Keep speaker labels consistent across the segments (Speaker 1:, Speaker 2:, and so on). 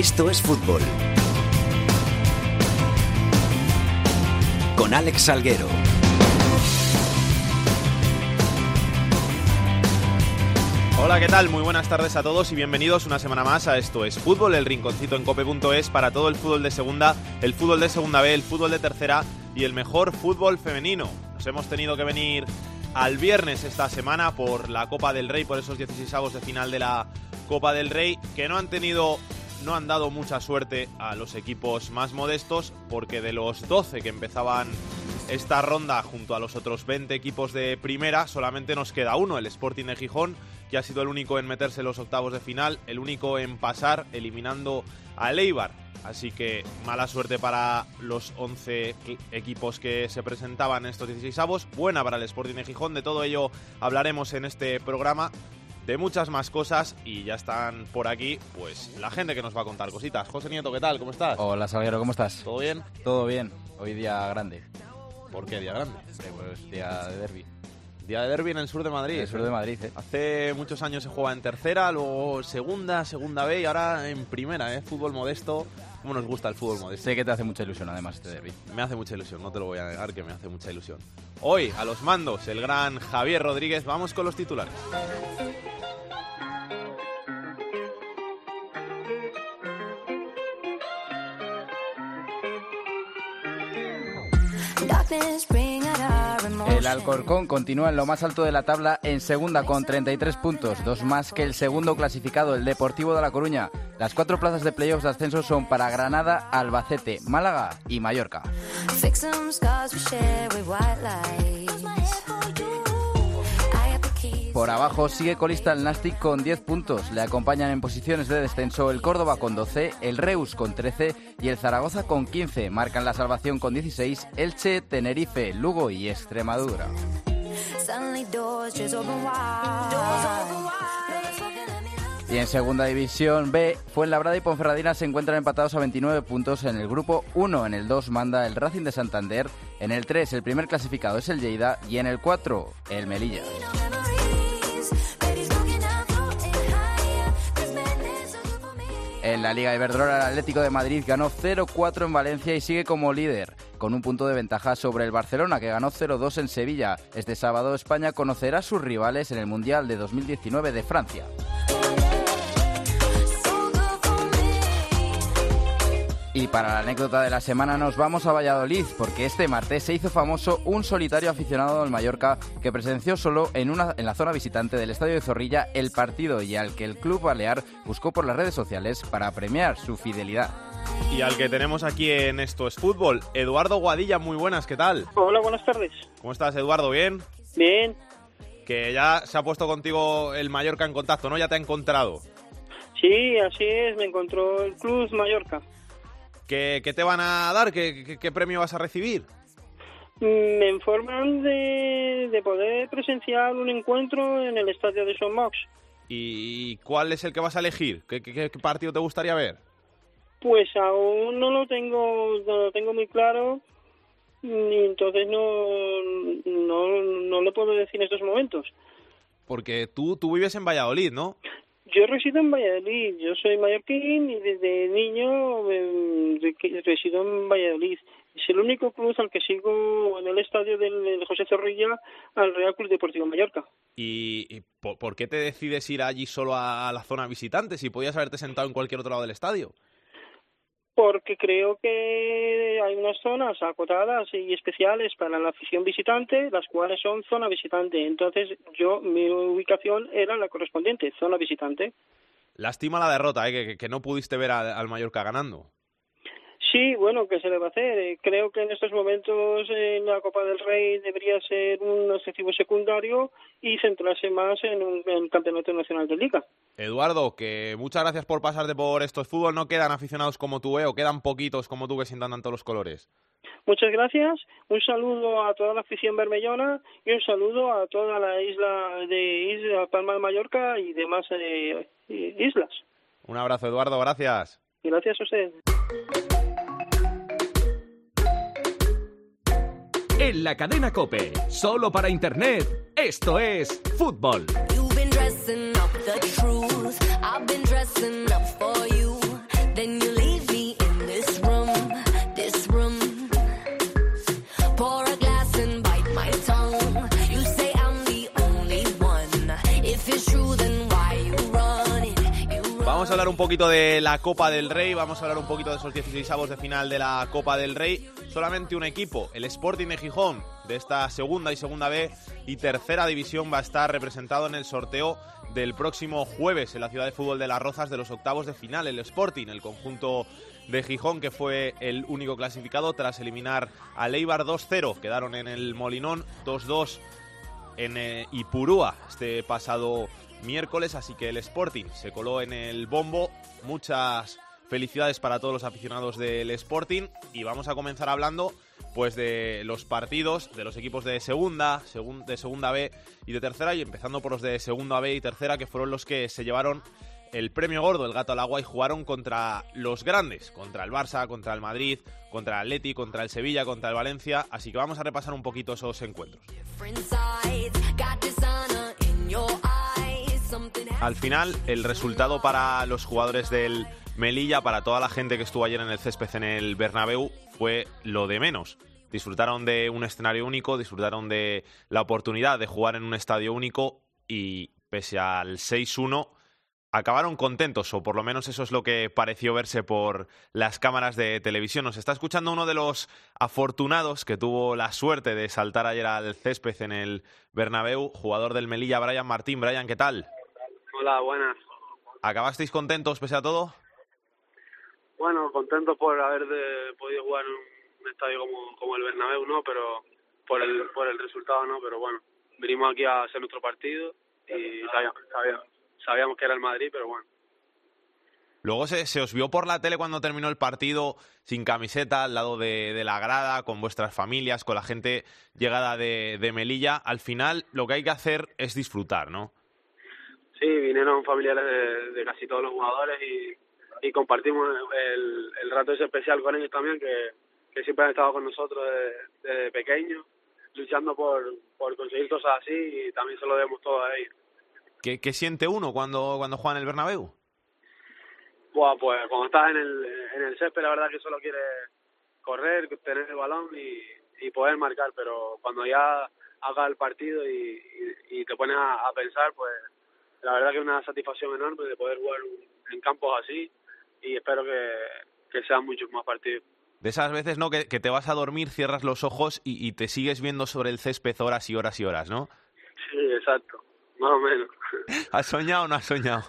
Speaker 1: Esto es fútbol. Con Alex Salguero.
Speaker 2: Hola, ¿qué tal? Muy buenas tardes a todos y bienvenidos una semana más a Esto es Fútbol, el rinconcito en cope.es para todo el fútbol de segunda, el fútbol de segunda B, el fútbol de tercera y el mejor fútbol femenino. Nos hemos tenido que venir al viernes esta semana por la Copa del Rey, por esos 16 avos de final de la Copa del Rey, que no han tenido no han dado mucha suerte a los equipos más modestos porque de los 12 que empezaban esta ronda junto a los otros 20 equipos de primera solamente nos queda uno, el Sporting de Gijón, que ha sido el único en meterse en los octavos de final, el único en pasar eliminando a Eibar. Así que mala suerte para los 11 equipos que se presentaban en estos 16 avos, buena para el Sporting de Gijón, de todo ello hablaremos en este programa de muchas más cosas y ya están por aquí, pues la gente que nos va a contar cositas. José Nieto, ¿qué tal? ¿Cómo estás?
Speaker 3: Hola Salguero, ¿cómo estás?
Speaker 2: ¿Todo bien?
Speaker 3: Todo bien, hoy día grande.
Speaker 2: ¿Por qué día grande?
Speaker 3: pues día de derby.
Speaker 2: Día de derby en el sur de Madrid.
Speaker 3: En el sur de Madrid, ¿eh?
Speaker 2: Hace muchos años se juega en tercera, luego segunda, segunda B y ahora en primera, ¿eh? Fútbol modesto. ¿Cómo nos gusta el fútbol modesto?
Speaker 3: Sé que te hace mucha ilusión además este derby.
Speaker 2: Me hace mucha ilusión, no te lo voy a negar que me hace mucha ilusión. Hoy, a los mandos, el gran Javier Rodríguez. Vamos con los titulares.
Speaker 3: El Alcorcón continúa en lo más alto de la tabla en segunda con 33 puntos, dos más que el segundo clasificado, el Deportivo de La Coruña. Las cuatro plazas de playoffs de ascenso son para Granada, Albacete, Málaga y Mallorca. Por abajo sigue colista el Nastic con 10 puntos. Le acompañan en posiciones de descenso el Córdoba con 12, el Reus con 13 y el Zaragoza con 15. Marcan la salvación con 16 Elche, Tenerife, Lugo y Extremadura. Y en segunda división B, Fuenlabrada y Ponferradina se encuentran empatados a 29 puntos en el grupo 1. En el 2 manda el Racing de Santander. En el 3 el primer clasificado es el Lleida y en el 4 el Melilla. En la Liga Iberdrola, el Atlético de Madrid ganó 0-4 en Valencia y sigue como líder, con un punto de ventaja sobre el Barcelona, que ganó 0-2 en Sevilla. Este sábado España conocerá a sus rivales en el Mundial de 2019 de Francia. Y para la anécdota de la semana nos vamos a Valladolid, porque este martes se hizo famoso un solitario aficionado del Mallorca que presenció solo en, una, en la zona visitante del Estadio de Zorrilla el partido y al que el club balear buscó por las redes sociales para premiar su fidelidad.
Speaker 2: Y al que tenemos aquí en Esto es Fútbol, Eduardo Guadilla, muy buenas, ¿qué tal?
Speaker 4: Hola, buenas tardes.
Speaker 2: ¿Cómo estás, Eduardo? ¿Bien?
Speaker 4: Bien.
Speaker 2: Que ya se ha puesto contigo el Mallorca en contacto, ¿no? Ya te ha encontrado.
Speaker 4: Sí, así es, me encontró el Club Mallorca.
Speaker 2: ¿Qué, te van a dar? ¿Qué, qué, premio vas a recibir?
Speaker 4: Me informan de, poder presenciar un encuentro en el estadio de Son Mox.
Speaker 2: ¿Y cuál es el que vas a elegir? ¿Qué, qué, partido te gustaría ver?
Speaker 4: Pues aún no lo tengo, no lo tengo muy claro y entonces no, no, no lo puedo decir en estos momentos.
Speaker 2: Porque tú, tú vives en Valladolid, ¿no?
Speaker 4: Yo resido en Valladolid, yo soy mallorquín y desde niño em, resido en Valladolid. Es el único club al que sigo en el estadio del, José Zorrilla al Real Club Deportivo Mallorca.
Speaker 2: ¿Y, por, qué te decides ir allí solo a la zona visitante si podías haberte sentado en cualquier otro lado del estadio?
Speaker 4: Porque creo que hay unas zonas acotadas y especiales para la afición visitante, las cuales son zona visitante. Entonces, yo, mi ubicación era la correspondiente, zona visitante.
Speaker 2: Lástima la derrota, ¿eh? que, no pudiste ver al Mallorca ganando.
Speaker 4: Sí, bueno, ¿qué se le va a hacer? Eh, creo que en estos momentos en la Copa del Rey debería ser un objetivo secundario y centrarse más en un campeonato nacional de liga.
Speaker 2: Eduardo, que muchas gracias por pasarte por estos fútbol. No quedan aficionados como tú, ¿eh? O quedan poquitos como tú que sientan tanto los colores.
Speaker 4: Muchas gracias. Un saludo a toda la afición bermellona y un saludo a toda la isla de Isla Palma de Mallorca y demás eh, islas.
Speaker 2: Un abrazo, Eduardo. Gracias.
Speaker 4: Gracias a usted.
Speaker 1: En la cadena Cope, solo para Internet, esto es fútbol.
Speaker 2: A hablar un poquito de la Copa del Rey, vamos a hablar un poquito de esos 16 avos de final de la Copa del Rey. Solamente un equipo, el Sporting de Gijón, de esta segunda y segunda B y tercera división va a estar representado en el sorteo del próximo jueves en la ciudad de fútbol de Las Rozas de los octavos de final. El Sporting, el conjunto de Gijón, que fue el único clasificado tras eliminar a Leibar 2-0. Quedaron en el Molinón 2-2 en eh, Ipurúa este pasado miércoles, así que el Sporting se coló en el bombo. Muchas felicidades para todos los aficionados del Sporting y vamos a comenzar hablando pues de los partidos de los equipos de segunda, de segunda B y de tercera y empezando por los de segunda B y tercera que fueron los que se llevaron el premio gordo, el gato al agua y jugaron contra los grandes, contra el Barça, contra el Madrid, contra el Atleti, contra el Sevilla, contra el Valencia, así que vamos a repasar un poquito esos encuentros. Al final, el resultado para los jugadores del Melilla, para toda la gente que estuvo ayer en el césped en el Bernabéu, fue lo de menos. Disfrutaron de un escenario único, disfrutaron de la oportunidad de jugar en un estadio único y pese al 6-1 acabaron contentos, o por lo menos eso es lo que pareció verse por las cámaras de televisión. Nos está escuchando uno de los afortunados que tuvo la suerte de saltar ayer al césped en el Bernabéu, jugador del Melilla, Brian Martín. Brian, ¿qué tal?
Speaker 5: Hola, buenas.
Speaker 2: ¿Acabasteis contentos pese a todo?
Speaker 5: Bueno, contentos por haber podido jugar en un estadio como, como el Bernabéu, ¿no? Pero por el, por el resultado, ¿no? Pero bueno, vinimos aquí a hacer nuestro partido y sabíamos, sabíamos, que era el Madrid, pero bueno.
Speaker 2: Luego se, se, os vio por la tele cuando terminó el partido sin camiseta, al lado de, de, la grada, con vuestras familias, con la gente llegada de, de Melilla. Al final lo que hay que hacer es disfrutar, ¿no?
Speaker 5: Sí, vinieron familiares de, casi todos los jugadores y, y compartimos el, el, rato ese especial con ellos también, que, que siempre han estado con nosotros desde, desde pequeños, luchando por, por conseguir cosas así y también se lo debemos todo a ellos.
Speaker 2: ¿Qué, qué siente uno cuando, cuando juega en el Bernabéu?
Speaker 5: Bueno, pues cuando estás en el, en el césped la verdad que solo quieres correr, tener el balón y, y poder marcar, pero cuando ya hagas el partido y, y, y te pones a, a pensar, pues la verdad que es una satisfacción enorme de poder jugar en campos así y espero que, que sean muchos más partidos.
Speaker 2: De esas veces, ¿no? Que, que, te vas a dormir, cierras los ojos y, y, te sigues viendo sobre el césped horas y horas y horas, ¿no?
Speaker 5: Sí, exacto, más o menos.
Speaker 2: ¿Has soñado o no has soñado?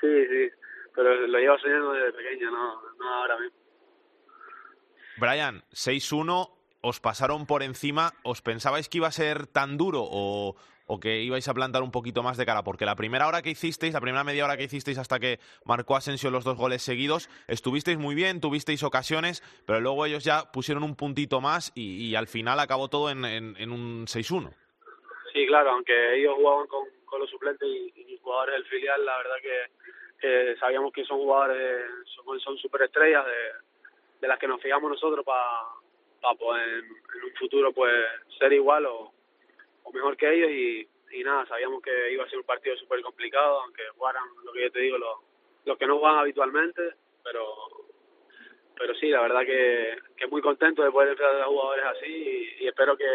Speaker 5: Sí, sí, pero lo llevo soñando desde pequeño, no, no ahora mismo.
Speaker 2: Brian, 6-1, os pasaron por encima, ¿os pensabais que iba a ser tan duro o, o que ibais a plantar un poquito más de cara? Porque la primera hora que hicisteis, la primera media hora que hicisteis hasta que marcó Asensio los dos goles seguidos, estuvisteis muy bien, tuvisteis ocasiones, pero luego ellos ya pusieron un puntito más y, y al final acabó todo en, en, en un 6-1.
Speaker 5: Sí, claro, aunque ellos jugaban con, con los suplentes y, y, jugadores del filial, la verdad que, sabíamos que son jugadores, son, son superestrellas de, de las que nos fijamos nosotros para pa poder en, en un futuro pues ser igual o o mejor que ellos y, y nada, sabíamos que iba a ser un partido súper complicado, aunque jugaran, lo que yo te digo, los, los que no juegan habitualmente, pero pero sí, la verdad que, que muy contento de poder enfrentar a jugadores así y, y espero que,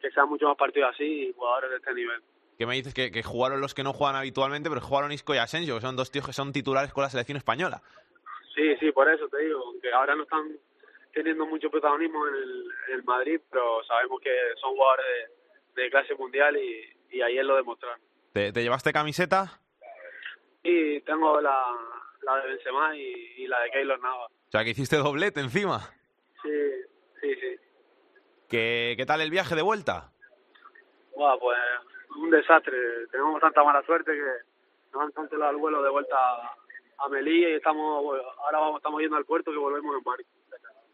Speaker 5: que sean muchos más partidos así y jugadores de este nivel.
Speaker 2: ¿Qué me dices? Que, que jugaron los que no juegan habitualmente, pero jugaron Isco y Asensio, que son dos tíos que son titulares con la selección española.
Speaker 5: Sí, sí, por eso te digo, que ahora no están teniendo mucho protagonismo en el, en el Madrid, pero sabemos que son jugadores de, de clase mundial y, y ayer lo demostraron.
Speaker 2: ¿Te, ¿Te, llevaste camiseta?
Speaker 5: Sí, tengo la, la de Benzema y, y, la de Keylor Nava.
Speaker 2: O sea, que hiciste doblete encima.
Speaker 5: Sí, sí, sí.
Speaker 2: ¿Qué, qué tal el viaje de vuelta?
Speaker 5: Bueno, pues un desastre. Tenemos tanta mala suerte que nos han cancelado el vuelo de vuelta a, a Melilla y estamos ahora vamos, estamos yendo al puerto que volvemos en barco.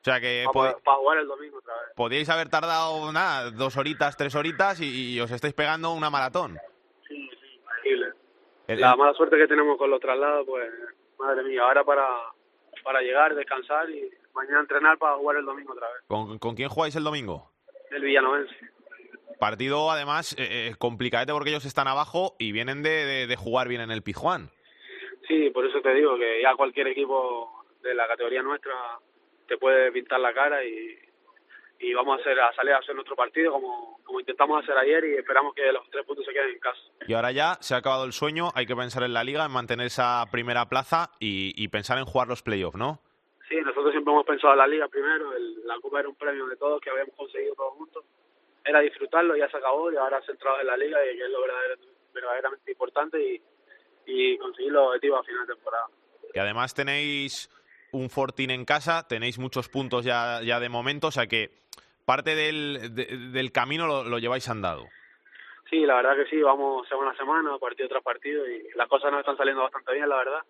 Speaker 2: O sea que
Speaker 5: para, para jugar el domingo otra vez.
Speaker 2: Podíais haber tardado nada, dos horitas, tres horitas y, y os estáis pegando una maratón.
Speaker 5: Sí, sí, increíble. El, La mala suerte que tenemos con los traslados, pues, madre mía, ahora para, para llegar, descansar y mañana entrenar para jugar el domingo otra vez.
Speaker 2: ¿Con, con quién jugáis el domingo?
Speaker 5: El Villanovense.
Speaker 2: Partido, además, eh, eh, complicadete porque ellos están abajo y vienen de, de, de jugar bien en el Pijuán.
Speaker 5: Sí, por eso te digo que ya cualquier equipo de la categoría nuestra te puede pintar la cara y, y vamos a, hacer, a salir a hacer nuestro partido como, como intentamos hacer ayer y esperamos que los tres puntos se queden en casa.
Speaker 2: Y ahora ya se ha acabado el sueño, hay que pensar en la liga, en mantener esa primera plaza y, y pensar en jugar los playoffs, ¿no?
Speaker 5: Sí, nosotros siempre hemos pensado en la liga primero, el, la Copa era un premio de todos que habíamos conseguido todos juntos, era disfrutarlo, ya se acabó y ahora centrado en la liga y que es lo verdaderamente importante y, y conseguir los objetivos a final de temporada.
Speaker 2: Y además tenéis un Fortín en casa, tenéis muchos puntos ya, ya de momento, o sea que parte del, del camino lo, lo, lleváis andado.
Speaker 5: Sí, la verdad que sí, vamos semana a semana, partido tras partido, y las cosas nos están saliendo bastante bien, la verdad,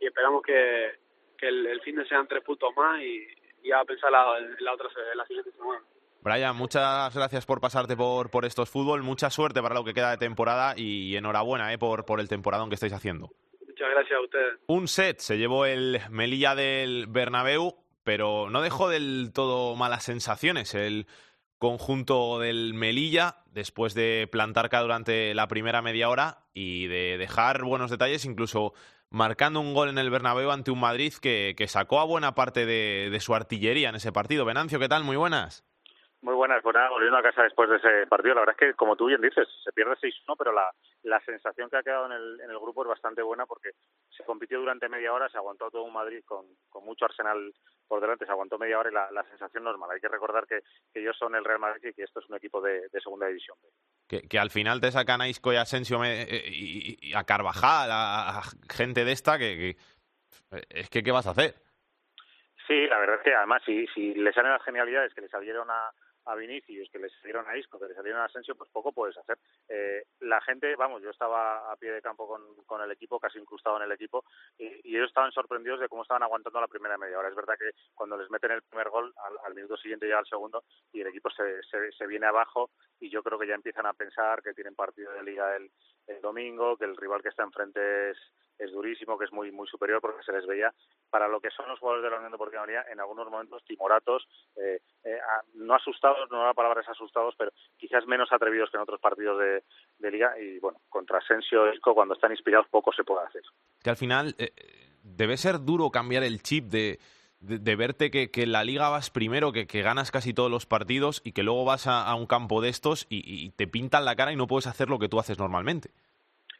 Speaker 5: y esperamos que, que el, el fin de sean tres puntos más y, y ya pensar la, la, otra, la siguiente semana.
Speaker 2: Brian, muchas gracias por pasarte por, por estos fútbol, mucha suerte para lo que queda de temporada y enhorabuena eh, por, por el temporadón que estáis haciendo.
Speaker 5: Muchas gracias a ustedes.
Speaker 2: Un set se llevó el Melilla del Bernabéu, pero no dejó del todo malas sensaciones el conjunto del Melilla después de plantar cara durante la primera media hora y de dejar buenos detalles, incluso marcando un gol en el Bernabéu ante un Madrid que, que sacó a buena parte de, de su artillería en ese partido. Venancio, ¿qué tal? Muy buenas.
Speaker 6: Muy buenas, pues nada, volviendo a casa después de ese partido, la verdad es que, como tú bien dices, se pierde 6-1, pero la, la sensación que ha quedado en el, en el grupo es bastante buena porque se compitió durante media hora, se aguantó todo un Madrid con, con mucho arsenal por delante, se aguantó media hora y la, la sensación no es mala. Hay que recordar que, que ellos son el Real Madrid y que esto es un equipo de, de segunda división.
Speaker 2: Que, que, al final te sacan a Isco y a Asensio eh, y, y, a Carvajal, a, a gente de esta, que, que, es que ¿qué vas a hacer?
Speaker 6: Sí, la verdad es que además si, si les salen las genialidades que les salieron a a Vinicius, que le salieron a Isco, que le salieron a Asensio, pues poco puedes hacer. Eh, la gente, vamos, yo estaba a pie de campo con, con el equipo, casi incrustado en el equipo, y, y, ellos estaban sorprendidos de cómo estaban aguantando la primera media hora. Es verdad que cuando les meten el primer gol, al, al minuto siguiente llega el segundo, y el equipo se, se, se, viene abajo, y yo creo que ya empiezan a pensar que tienen partido de liga el, el domingo, que el rival que está enfrente es es durísimo, que es muy muy superior porque se les veía para lo que son los jugadores de la Unión Deportiva María en algunos momentos timoratos, eh, eh, no asustados, no la palabra es asustados, pero quizás menos atrevidos que en otros partidos de, liga y bueno, contra Asensio Isco cuando están inspirados poco se puede hacer.
Speaker 2: Que al final eh, debe ser duro cambiar el chip de de, verte que, que, en la liga vas primero, que, que, ganas casi todos los partidos y que luego vas a, un campo de estos y, y, te pintan la cara y no puedes hacer lo que tú haces normalmente.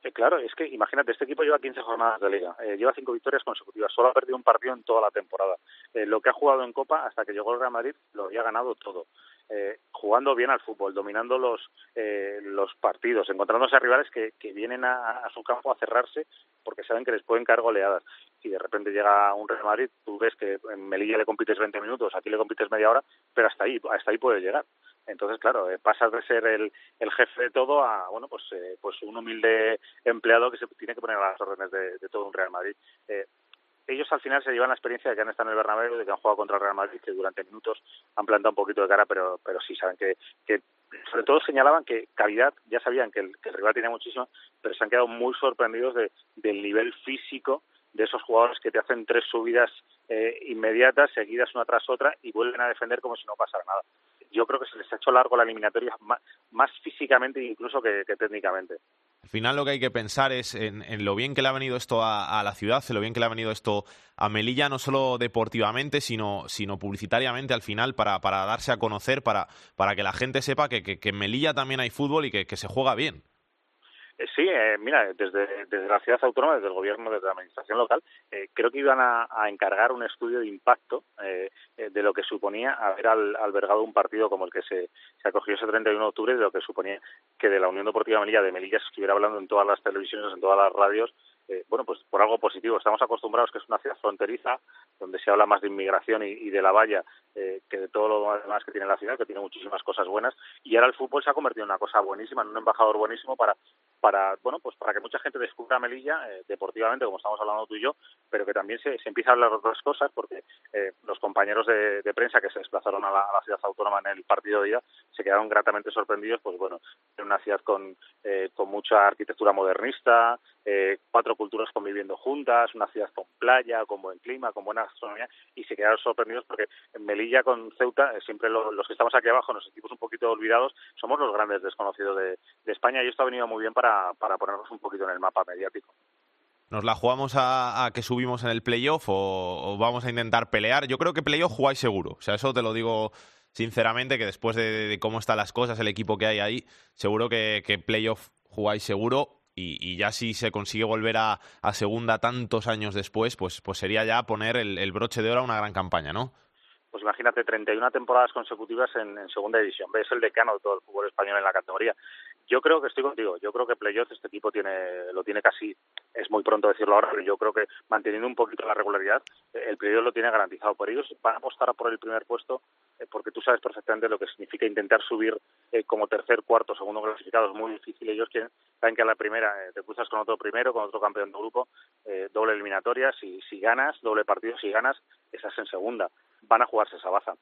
Speaker 6: Eh, claro, es que imagínate, este equipo lleva 15 jornadas de liga, eh, lleva cinco victorias consecutivas, solo ha perdido un partido en toda la temporada. Eh, lo que ha jugado en Copa hasta que llegó el Real Madrid lo había ganado todo. Eh, jugando bien al fútbol, dominando los eh, los partidos, encontrándose a rivales que, que vienen a, a, su campo a cerrarse porque saben que les pueden caer goleadas. Y de repente llega un Real Madrid, tú ves que en Melilla le compites 20 minutos, aquí le compites media hora, pero hasta ahí, hasta ahí puede llegar. Entonces, claro, eh, pasas de ser el, el jefe de todo a, bueno, pues, eh, pues un humilde empleado que se tiene que poner a las órdenes de, de todo un Real Madrid. Eh, ellos al final se llevan la experiencia de que han estado en el Bernabéu, de que han jugado contra el Real Madrid, que durante minutos han plantado un poquito de cara, pero, pero sí saben que, que sobre todo señalaban que calidad, ya sabían que el, que el rival tenía muchísimo, pero se han quedado muy sorprendidos de, del nivel físico de esos jugadores que te hacen tres subidas eh, inmediatas, seguidas una tras otra, y vuelven a defender como si no pasara nada. Yo creo que se les ha hecho largo la eliminatoria más, físicamente incluso que técnicamente.
Speaker 2: Al final lo que hay que pensar es en, lo bien que le ha venido esto a, la ciudad, en lo bien que le ha venido esto a Melilla, no solo deportivamente, sino, sino publicitariamente al final, para, para darse a conocer, para, para que la gente sepa que, que, que en Melilla también hay fútbol y que, que se juega bien.
Speaker 6: Sí, eh, mira, desde, desde la ciudad autónoma, desde el gobierno, desde la administración local, eh, creo que iban a, encargar un estudio de impacto eh, de lo que suponía haber al, albergado un partido como el que se, se acogió ese 31 de octubre, de lo que suponía que de la Unión Deportiva Melilla de Melilla se estuviera hablando en todas las televisiones, en todas las radios, eh, bueno, pues por algo positivo. Estamos acostumbrados que es una ciudad fronteriza, donde se habla más de inmigración y, y de la valla eh, que de todo lo demás que tiene la ciudad, que tiene muchísimas cosas buenas. Y ahora el fútbol se ha convertido en una cosa buenísima, en un embajador buenísimo para, para bueno, pues para que mucha gente descubra Melilla eh, deportivamente, como estamos hablando tú y yo, pero que también se, se empieza a hablar de otras cosas, porque eh, los compañeros de, prensa que se desplazaron a la, ciudad autónoma en el partido de día se quedaron gratamente sorprendidos, pues bueno, en una ciudad con, eh, con mucha arquitectura modernista, cuatro culturas conviviendo juntas, una ciudad con playa, con buen clima, con buena gastronomía, y se quedaron sorprendidos porque en Melilla con Ceuta, eh, siempre lo, los que estamos aquí abajo, nos sentimos un poquito olvidados, somos los grandes desconocidos de, España y esto ha venido muy bien para, para ponernos un poquito en el mapa mediático.
Speaker 2: ¿Nos la jugamos a, que subimos en el playoff o, vamos a intentar pelear? Yo creo que playoff jugáis seguro, o sea, eso te lo digo sinceramente, que después de, cómo están las cosas, el equipo que hay ahí, seguro que playoff jugáis seguro. Y, ya si se consigue volver a, segunda tantos años después, pues, pues sería ya poner el, broche de oro a una gran campaña, ¿no?
Speaker 6: pues imagínate 31 temporadas consecutivas en, en, segunda división. Ves el decano de todo el fútbol español en la categoría. Yo creo que estoy contigo. Yo creo que playoff este equipo tiene, lo tiene casi, es muy pronto decirlo ahora, pero yo creo que manteniendo un poquito la regularidad, el playoff lo tiene garantizado. Por ellos van a apostar por el primer puesto eh, porque tú sabes perfectamente lo que significa intentar subir eh, como tercer, cuarto, segundo clasificado. Es muy difícil. Ellos quieren, saben que a la primera eh, te cruzas con otro primero, con otro campeón de grupo, doble eliminatoria. Si, si ganas, doble partido, si ganas, esas en segunda. Van a jugarse esa baza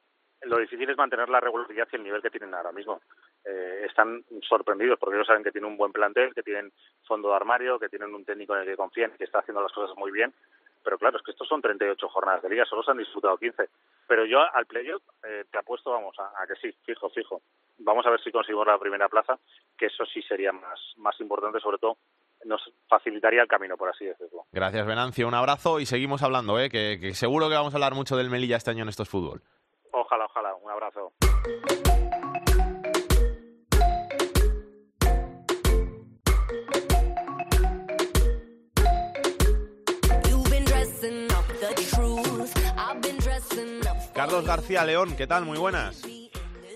Speaker 6: lo difícil es mantener la regularidad y el nivel que tienen ahora mismo. Eh, están sorprendidos porque ellos saben que tienen un buen plantel, que tienen fondo de armario, que tienen un técnico en el que confían y que está haciendo las cosas muy bien. Pero claro, es que estos son 38 jornadas de liga, solo se han disputado 15. Pero yo al playoff eh, te apuesto, vamos, a, que sí, fijo, fijo. Vamos a ver si conseguimos la primera plaza, que eso sí sería más, más importante, sobre todo nos facilitaría el camino, por así decirlo.
Speaker 2: Gracias, Venancio. Un abrazo y seguimos hablando, ¿eh? que, que seguro que vamos a hablar mucho del Melilla este año en estos fútbol.
Speaker 6: Ojalá, ojalá. Un abrazo.
Speaker 2: Carlos García León, ¿qué tal? Muy buenas.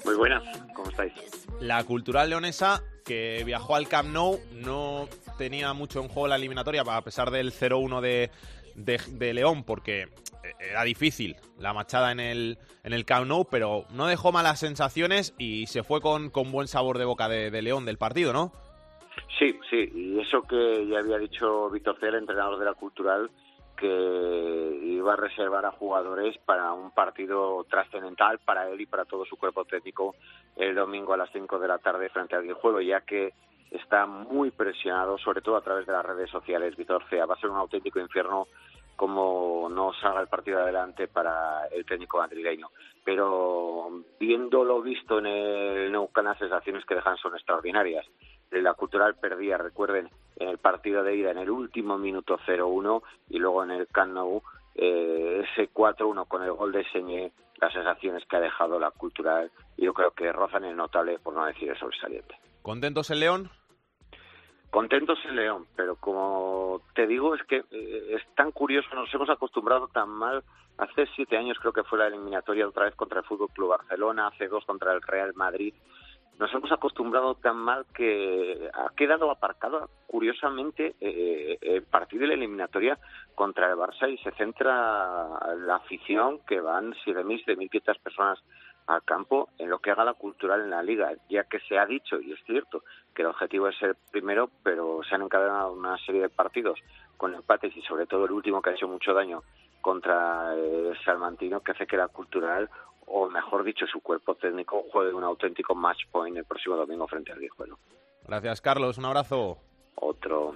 Speaker 7: Muy buenas, ¿cómo estáis?
Speaker 2: La cultural leonesa que viajó al Camp Nou no tenía mucho en juego la eliminatoria, a pesar del 0-1 de, de, León, porque era difícil la machada en el, en el Camp Nou, pero no dejó malas sensaciones y se fue con, con buen sabor de boca de, León del partido, ¿no?
Speaker 7: Sí, sí, y eso que ya había dicho Víctor el entrenador de la Cultural, que iba a reservar a jugadores para un partido trascendental para él y para todo su cuerpo técnico el domingo a las 5 de la tarde frente al Guijuelo, ya que está muy presionado, sobre todo a través de las redes sociales, Víctor Cea. Va a ser un auténtico infierno como no salga el partido adelante para el técnico madrileño. Pero viendo lo visto en el Nou las sensaciones que dejan son extraordinarias. La Cultural perdía, recuerden, en el partido de ida en el último minuto 0-1 y luego en el Camp eh, ese 4-1 con el gol de Señé, las sensaciones que ha dejado la Cultural, yo creo que rozan el notable, por no decir el sobresaliente.
Speaker 2: ¿Contentos el León?
Speaker 7: Contentos en León, pero como te digo, es que eh, es tan curioso, nos hemos acostumbrado tan mal. Hace siete años creo que fue la eliminatoria otra vez contra el Fútbol Club Barcelona, hace dos contra el Real Madrid. Nos hemos acostumbrado tan mal que ha quedado aparcado, curiosamente, eh, el partido de la eliminatoria contra el Barça y se centra la afición, que van 7.000, 7.500 personas al campo en lo que haga la cultural en la liga, ya que se ha dicho, y es cierto, que el objetivo es ser primero, pero se han encadenado una serie de partidos con empates y sobre todo el último que ha hecho mucho daño contra el Salmantino, que hace que la cultural, o mejor dicho, su cuerpo técnico, juegue un auténtico match point el próximo domingo frente al Guijuelo.
Speaker 2: Gracias, Carlos. Un abrazo.
Speaker 7: Otro.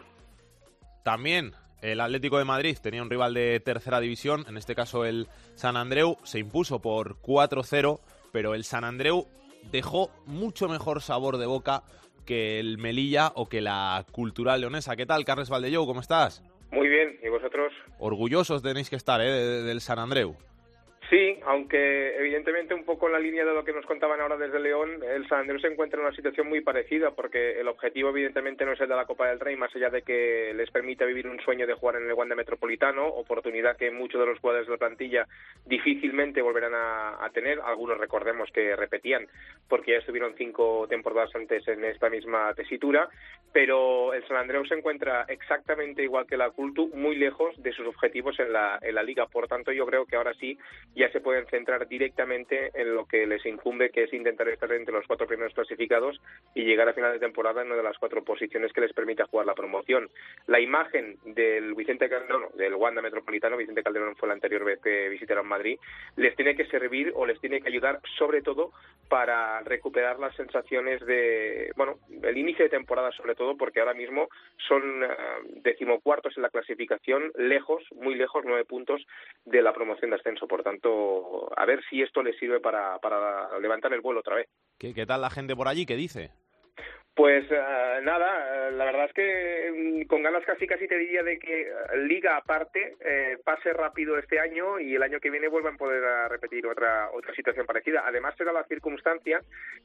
Speaker 2: También el Atlético de Madrid tenía un rival de tercera división, en este caso el San Andreu, se impuso por 4-0 pero el San Andreu dejó mucho mejor sabor de boca que el Melilla o que la Cultural Leonesa. ¿Qué tal, Carles Valdellou? ¿Cómo estás?
Speaker 8: Muy bien, ¿y vosotros?
Speaker 2: Orgullosos tenéis que estar, ¿eh? del San Andreu.
Speaker 8: Sí, aunque evidentemente un poco en la línea de lo que nos contaban ahora desde León, el San Andrés se encuentra en una situación muy parecida porque el objetivo evidentemente no es el de la Copa del Rey, más allá de que les permita vivir un sueño de jugar en el Wanda Metropolitano, oportunidad que muchos de los jugadores de la plantilla difícilmente volverán a, tener, algunos recordemos que repetían porque ya estuvieron cinco temporadas antes en esta misma tesitura, pero el San Andrés se encuentra exactamente igual que la Cultu, muy lejos de sus objetivos en la, en la liga, por tanto yo creo que ahora sí ya se pueden centrar directamente en lo que les incumbe, que es intentar estar entre los cuatro primeros clasificados y llegar a final de temporada en una de las cuatro posiciones que les permita jugar la promoción. La imagen del Vicente Calderón, del Wanda Metropolitano, Vicente Calderón fue la anterior vez que visitaron Madrid, les tiene que servir o les tiene que ayudar sobre todo para recuperar las sensaciones de, bueno, el inicio de temporada sobre todo, porque ahora mismo son eh, decimocuartos en la clasificación, lejos, muy lejos, nueve puntos de la promoción de ascenso. Por tanto, a ver si esto le sirve para, para levantar el vuelo otra vez.
Speaker 2: ¿Qué, ¿Qué tal la gente por allí? ¿Qué dice?
Speaker 8: Pues eh, nada, eh, la verdad es que mm, con ganas casi casi te diría de que eh, Liga aparte pase rápido este año y el año que viene vuelvan a poder repetir otra otra situación parecida. Además será la circunstancia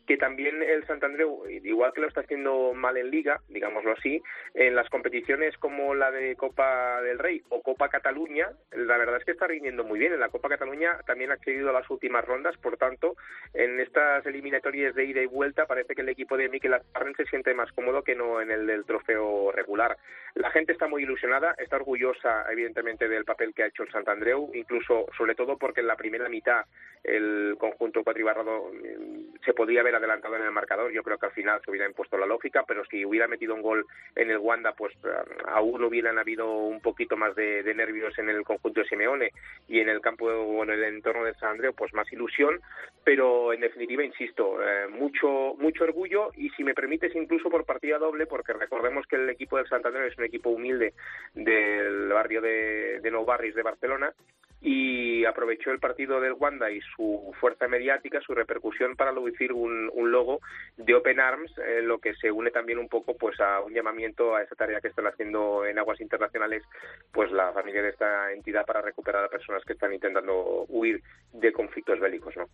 Speaker 8: que también el Santandreu, igual que lo está haciendo mal en Liga, digámoslo así, en las competiciones como la de Copa del Rey o Copa Cataluña, la verdad es que está rindiendo muy bien. En la Copa Cataluña también ha accedido a las últimas rondas, por tanto, en estas eliminatorias de ida y vuelta parece que el equipo de Mikel Azparren se siente más cómodo que no en el del trofeo regular. La gente está muy ilusionada, está orgullosa evidentemente del papel que ha hecho el Santandreu, incluso sobre todo porque en la primera mitad el conjunto cuatribarrado mm, se podría haber adelantado en el marcador. Yo creo que al final se hubiera impuesto la lógica, pero si hubiera metido un gol en el Wanda, pues eh, aún hubieran habido un poquito más de, nervios en el conjunto de Simeone y en el campo, bueno, en el entorno del Santandreu, pues más ilusión, pero en definitiva, insisto, eh, mucho, mucho orgullo y si me incluso por partida doble, porque recordemos que el equipo del Santander es un equipo humilde del barrio de, de Barris de Barcelona y aprovechó el partido del Wanda y su fuerza mediática, su repercusión para lucir un, un logo de Open Arms, eh, lo que se une también un poco pues a un llamamiento a esa tarea que están haciendo en aguas internacionales pues la familia de esta entidad para recuperar a personas que están intentando huir de conflictos bélicos, ¿no?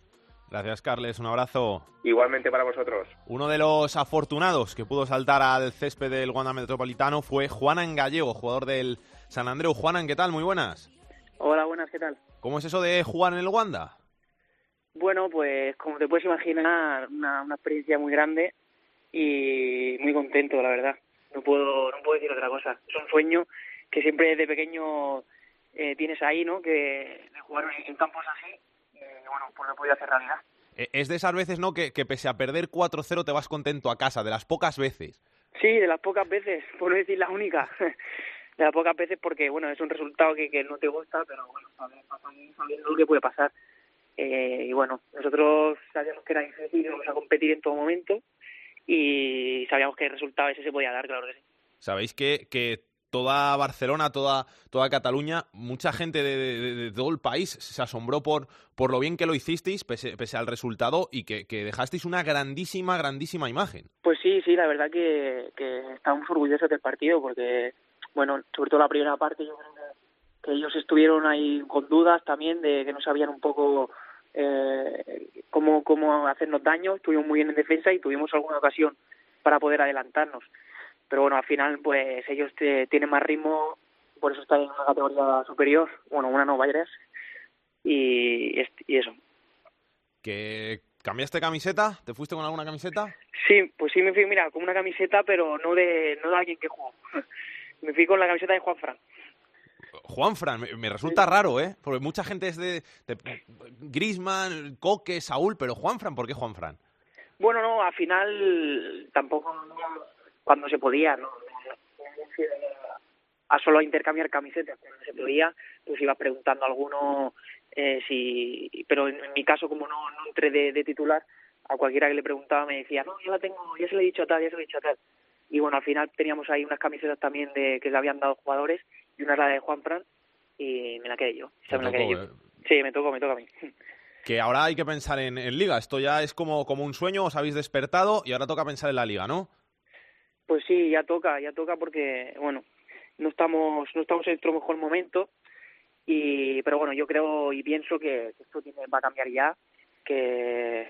Speaker 2: Gracias, Carles. Un abrazo.
Speaker 8: Igualmente para vosotros.
Speaker 2: Uno de los afortunados que pudo saltar al césped del Wanda Metropolitano fue Juanan Gallego, jugador del San Andreu. Juanan, ¿qué tal? Muy buenas.
Speaker 9: Hola, buenas, ¿qué tal?
Speaker 2: ¿Cómo es eso de jugar en el Wanda?
Speaker 9: Bueno, pues como te puedes imaginar, una, una experiencia muy grande y muy contento, la verdad. No puedo, no puedo decir otra cosa. Es un sueño que siempre desde pequeño eh, tienes ahí, ¿no? Que de jugar en campos así bueno, pues lo podía hacer realidad.
Speaker 2: Eh, es de esas veces, ¿no? Que, que pese a perder 4-0 te vas contento a casa, de las pocas veces.
Speaker 9: Sí, de las pocas veces, por no decir la única. de las pocas veces porque, bueno, es un resultado que, que no te gusta, pero bueno, sabiendo lo que puede pasar. Eh, y bueno, nosotros sabíamos que era difícil, íbamos a competir en todo momento y sabíamos que el resultado ese se podía dar, claro que sí.
Speaker 2: Sabéis que, que toda Barcelona, toda, toda Cataluña, mucha gente de, todo el país se asombró por, por lo bien que lo hicisteis, pese, al resultado, y que, dejasteis una grandísima, grandísima imagen.
Speaker 9: Pues sí, sí, la verdad que, que estamos orgullosos del partido, porque, bueno, sobre todo la primera parte, yo creo que, ellos estuvieron ahí con dudas también, de que no sabían un poco eh, cómo, cómo hacernos daño, estuvimos muy bien en defensa y tuvimos alguna ocasión para poder adelantarnos pero bueno, al final pues ellos tienen más ritmo, por eso están en una categoría superior, bueno, una no varias, y, y eso.
Speaker 2: ¿Que cambiaste camiseta? ¿Te fuiste con alguna camiseta?
Speaker 9: Sí, pues sí me fui, mira, con una camiseta, pero no de, no de alguien que jugó. me fui con la camiseta de Juan Fran.
Speaker 2: Juan Fran, me, resulta raro, ¿eh? Porque mucha gente es de, de Grisman, Coque, Saúl, pero Juan Fran, ¿por qué Juan Fran?
Speaker 9: Bueno, no, al final tampoco cuando se podía, ¿no? A solo intercambiar camisetas, cuando se podía, pues iba preguntando a alguno eh, si... Pero en, mi caso, como no, no entré de, titular, a cualquiera que le preguntaba me decía, no, yo la tengo, ya se le he dicho a tal, ya se le he dicho a tal. Y bueno, al final teníamos ahí unas camisetas también de que le habían dado jugadores y una era la de Juan Fran y me la quedé yo. me la yo. Eh. Sí, me tocó, me toca a mí.
Speaker 2: Que ahora hay que pensar en, en Liga. Esto ya es como, como un sueño, os habéis despertado y ahora toca pensar en la Liga, ¿no?
Speaker 9: Pues sí, ya toca, ya toca porque, bueno, no estamos, no estamos en nuestro mejor momento, y, pero bueno, yo creo y pienso que esto tiene, va a cambiar ya, que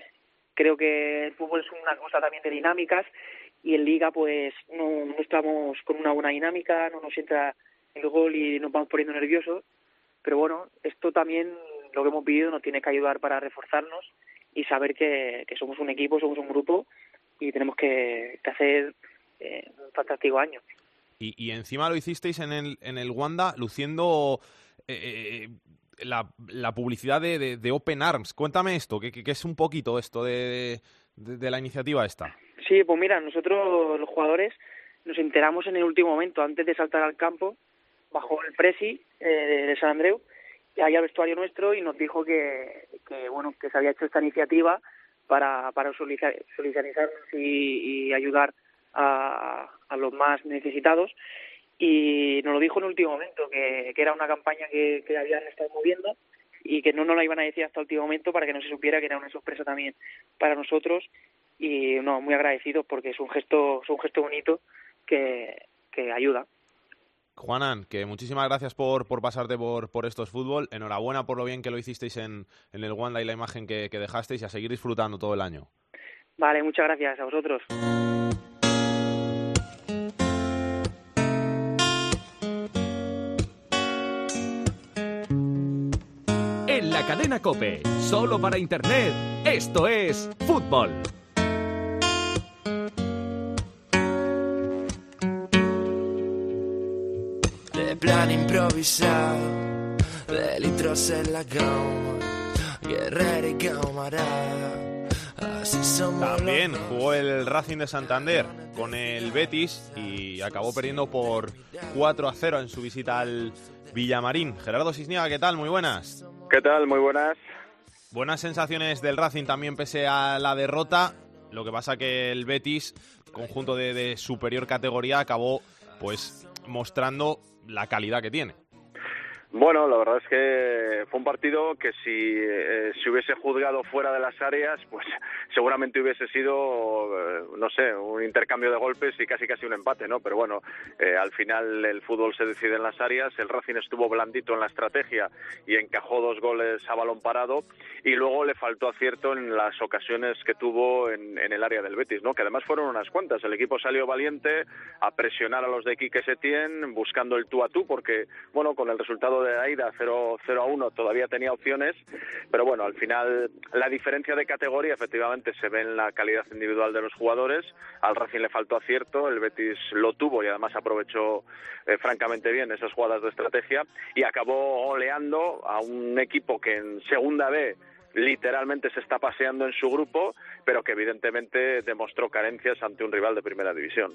Speaker 9: creo que el fútbol es una cosa también de dinámicas y en liga pues no, no estamos con una buena dinámica, no nos entra el gol y nos vamos poniendo nerviosos, pero bueno, esto también lo que hemos vivido nos tiene que ayudar para reforzarnos y saber que, que somos un equipo, somos un grupo y tenemos que, que hacer eh, un fantástico año.
Speaker 2: Y, y, encima lo hicisteis en el, en el Wanda luciendo eh, eh, la, la, publicidad de, de, Open Arms. Cuéntame esto, ¿qué, es un poquito esto de, de, la iniciativa esta?
Speaker 9: Sí, pues mira, nosotros los jugadores nos enteramos en el último momento, antes de saltar al campo, bajo el presi de San Andreu, y ahí al vestuario nuestro y nos dijo que, que, bueno que se había hecho esta iniciativa para, para solidarizarnos y, y ayudar a, a los más necesitados y nos lo dijo en el último momento, que, que era una campaña que, que habían estado moviendo y que no nos la iban a decir hasta el último momento para que no se supiera que era una sorpresa también para nosotros y no, muy agradecidos porque es un gesto, es un gesto bonito que, que ayuda.
Speaker 2: Juanan, que muchísimas gracias por, por pasarte por, por estos fútbol. Enhorabuena por lo bien que lo hicisteis en, en el Wanda y la imagen que, que dejasteis y a seguir disfrutando todo el año.
Speaker 9: Vale, muchas gracias a vosotros.
Speaker 1: La cadena Cope, solo para Internet, esto es fútbol.
Speaker 10: De plan improvisado, de litros en la goma, guerrera y camarada. Así somos
Speaker 2: También jugó el Racing de Santander con el Betis y acabó perdiendo por 4 a 0 en su visita al Villamarín. Gerardo Cisniega, ¿qué tal? Muy buenas.
Speaker 11: ¿Qué tal? Muy buenas.
Speaker 2: Buenas sensaciones del Racing también pese a la derrota. Lo que pasa que el Betis, conjunto de, de superior categoría, acabó pues mostrando la calidad que tiene.
Speaker 11: Bueno, la verdad es que fue un partido que si eh, se hubiese juzgado fuera de las áreas, pues seguramente hubiese sido, eh, no sé, un intercambio de golpes y casi casi un empate, ¿no? Pero bueno, eh, al final el fútbol se decide en las áreas, el Racing estuvo blandito en la estrategia y encajó dos goles a balón parado y luego le faltó acierto en las ocasiones que tuvo en, en el área del Betis, ¿no? Que además fueron unas cuantas. El equipo salió valiente a presionar a los de Quique Setién buscando el tú a tú porque, bueno, con el resultado de Aida 0, 0 a 1 todavía tenía opciones, pero bueno, al final la diferencia de categoría efectivamente se ve en la calidad individual de los jugadores. Al Racing le faltó acierto, el Betis lo tuvo y además aprovechó eh, francamente bien esas jugadas de estrategia y acabó oleando a un equipo que en segunda B literalmente se está paseando en su grupo, pero que evidentemente demostró carencias ante un rival de primera división.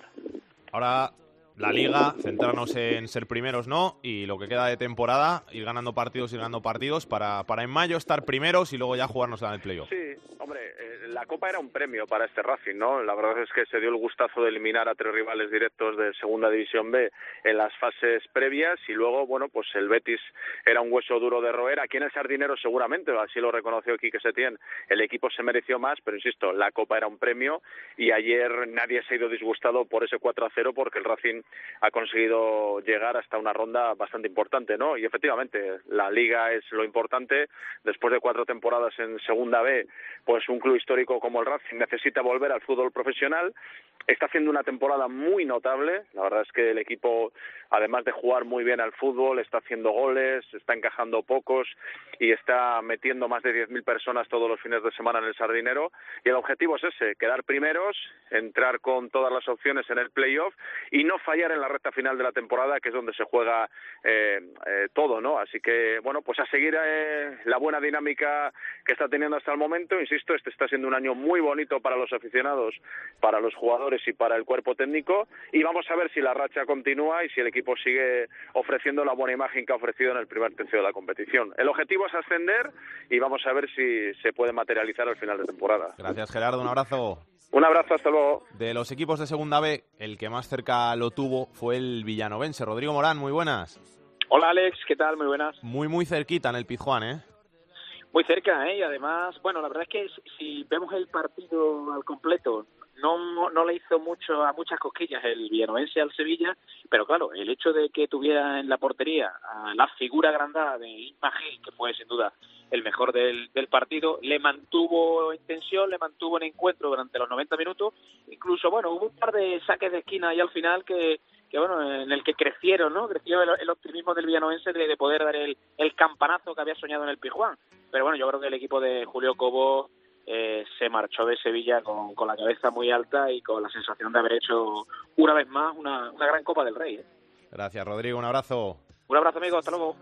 Speaker 2: Ahora la liga, centrarnos en ser primeros, ¿no? Y lo que queda de temporada, ir ganando partidos, ir ganando partidos, para, para en mayo estar primeros y luego ya jugarnos en el playoff.
Speaker 11: Sí, hombre, eh, la Copa era un premio para este Racing, ¿no? La verdad es que se dio el gustazo de eliminar a tres rivales directos de Segunda División B en las fases previas y luego, bueno, pues el Betis era un hueso duro de roer. Aquí en el Sardinero seguramente, así lo reconoció Quique Setién, el equipo se mereció más, pero insisto, la Copa era un premio y ayer nadie se ha ido disgustado por ese 4 a 0 porque el Racing ha conseguido llegar hasta una ronda bastante importante, ¿no? Y efectivamente, la Liga es lo importante. Después de cuatro temporadas en Segunda B, pues un club histórico como el Racing necesita volver al fútbol profesional. Está haciendo una temporada muy notable. La verdad es que el equipo, además de jugar muy bien al fútbol, está haciendo goles, está encajando pocos y está metiendo más de 10.000 personas todos los fines de semana en el Sardinero. Y el objetivo es ese, quedar primeros, entrar con todas las opciones en el playoff y no fallar en la recta final de la temporada, que es donde se juega eh, eh, todo, ¿no? Así que, bueno, pues a seguir eh, la buena dinámica que está teniendo hasta el momento. Insisto, este está siendo un año muy bonito para los aficionados, para los jugadores y para el cuerpo técnico. Y vamos a ver si la racha continúa y si el equipo sigue ofreciendo la buena imagen que ha ofrecido en el primer tercio de la competición. El objetivo es ascender y vamos a ver si se puede materializar al final de temporada.
Speaker 2: Gracias, Gerardo. Un abrazo.
Speaker 11: Un abrazo, hasta luego.
Speaker 2: De los equipos de Segunda B, el que más cerca lo tuvo fue el villanovense. Rodrigo Morán, muy buenas.
Speaker 12: Hola Alex, ¿qué tal? Muy buenas.
Speaker 2: Muy, muy cerquita en el Pizjuán, ¿eh?
Speaker 12: Muy cerca, ¿eh? Y además, bueno, la verdad es que si vemos el partido al completo, no, no le hizo mucho a muchas cosquillas el villanovense al Sevilla, pero claro, el hecho de que tuviera en la portería a la figura agrandada de Isma que fue sin duda el mejor del, del partido, le mantuvo en tensión, le mantuvo en encuentro durante los 90 minutos, incluso, bueno, hubo un par de saques de esquina ahí al final que, que bueno, en el que crecieron, ¿no? Creció el, el optimismo del villanovense de, de poder dar el, el campanazo que había soñado en el Pijuán. Pero bueno, yo creo que el equipo de Julio Cobo eh, se marchó de Sevilla con, con, la cabeza muy alta y con la sensación de haber hecho una vez más una, una gran Copa del Rey. ¿eh?
Speaker 2: Gracias, Rodrigo. Un abrazo.
Speaker 12: Un abrazo, amigo. Hasta luego.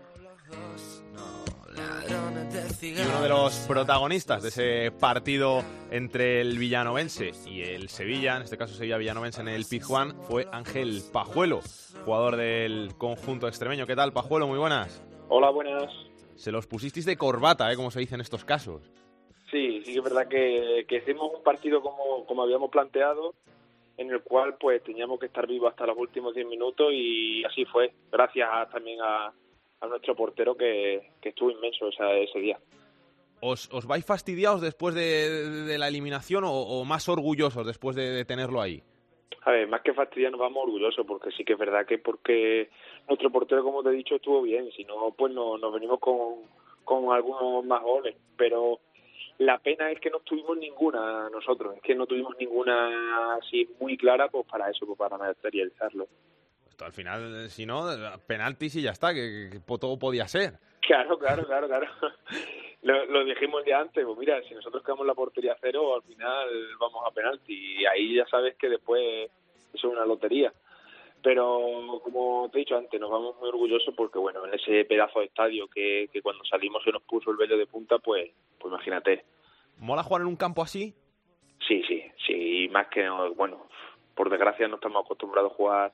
Speaker 2: Y uno de los protagonistas de ese partido entre el Villanovense y el Sevilla, en este caso Sevilla Villanovense en el Pizjuán, fue Ángel Pajuelo, jugador del conjunto extremeño. ¿Qué tal, Pajuelo? Muy buenas.
Speaker 13: Hola, buenas.
Speaker 2: Se los pusisteis de corbata, ¿eh? Como se dice en estos casos.
Speaker 13: Sí, sí que es verdad que, que hicimos un partido como, como habíamos planteado, en el cual pues teníamos que estar vivos hasta los últimos 10 minutos y así fue, gracias a, también a, a, nuestro portero que, que estuvo inmenso esa, ese día.
Speaker 2: ¿os, os vais fastidiados después de, de la eliminación o, o, más orgullosos después de, de, tenerlo ahí?
Speaker 13: A ver, más que fastidiados nos vamos orgullosos porque sí que es verdad que porque nuestro portero, como te he dicho, estuvo bien. Si no, pues no, nos venimos con, con algunos más goles. Pero la pena es que no tuvimos ninguna nosotros, es que no tuvimos ninguna así muy clara pues para eso, pues para materializarlo.
Speaker 2: Esto al final, si no, penaltis y ya está, que, que, todo podía ser.
Speaker 13: Claro, claro, claro, claro. lo, lo, dijimos ya antes, pues mira, si nosotros quedamos la portería cero, al final vamos a penalti y ahí ya sabes que después eso es una lotería. Pero como te he dicho antes, nos vamos muy orgullosos porque, bueno, en ese pedazo de estadio que, que cuando salimos se nos puso el vello de punta, pues, pues imagínate.
Speaker 2: ¿Mola jugar en un campo así?
Speaker 13: Sí, sí, sí, más que, bueno, por desgracia no estamos acostumbrados a jugar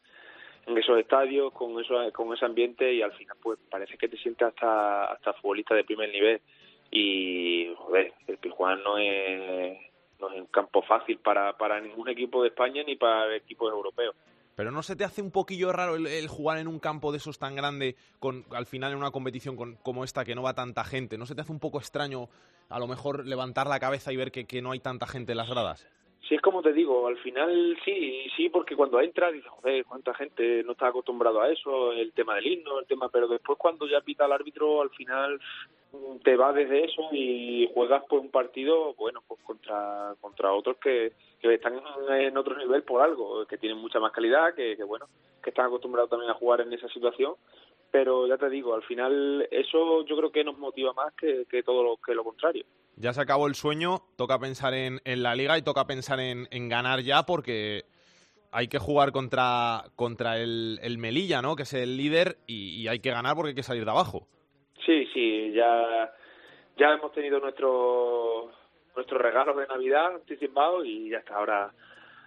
Speaker 13: en esos estadios, con eso, con ese ambiente y al final pues parece que te sientes hasta, hasta futbolista de primer nivel y, joder, el Pijuán no es, no es un campo fácil para, para ningún equipo de España ni para equipos europeos.
Speaker 2: Pero ¿no se te hace un poquillo raro el, jugar en un campo de esos tan grande, con, al final en una competición con, como esta que no va tanta gente? ¿No se te hace un poco extraño a lo mejor levantar la cabeza y ver que, que no hay tanta gente en las gradas?
Speaker 13: Sí, es como te digo, al final sí, sí, porque cuando entras dices, joder, cuánta gente no está acostumbrado a eso, el tema del himno, el tema, pero después cuando ya pita el árbitro, al final te va desde eso y juegas pues un partido, bueno, pues contra contra otros que, que están en otro nivel por algo, que tienen mucha más calidad, que, que bueno, que están acostumbrados también a jugar en esa situación, pero ya te digo, al final eso yo creo que nos motiva más que, que todo lo que lo contrario
Speaker 2: ya se acabó el sueño, toca pensar en, en la liga y toca pensar en, en, ganar ya porque hay que jugar contra, contra el, el Melilla, ¿no? Que es el líder y, y, hay que ganar porque hay que salir de abajo.
Speaker 13: Sí, sí, ya, ya hemos tenido nuestro, nuestro regalo de Navidad anticipado y ya está, ahora,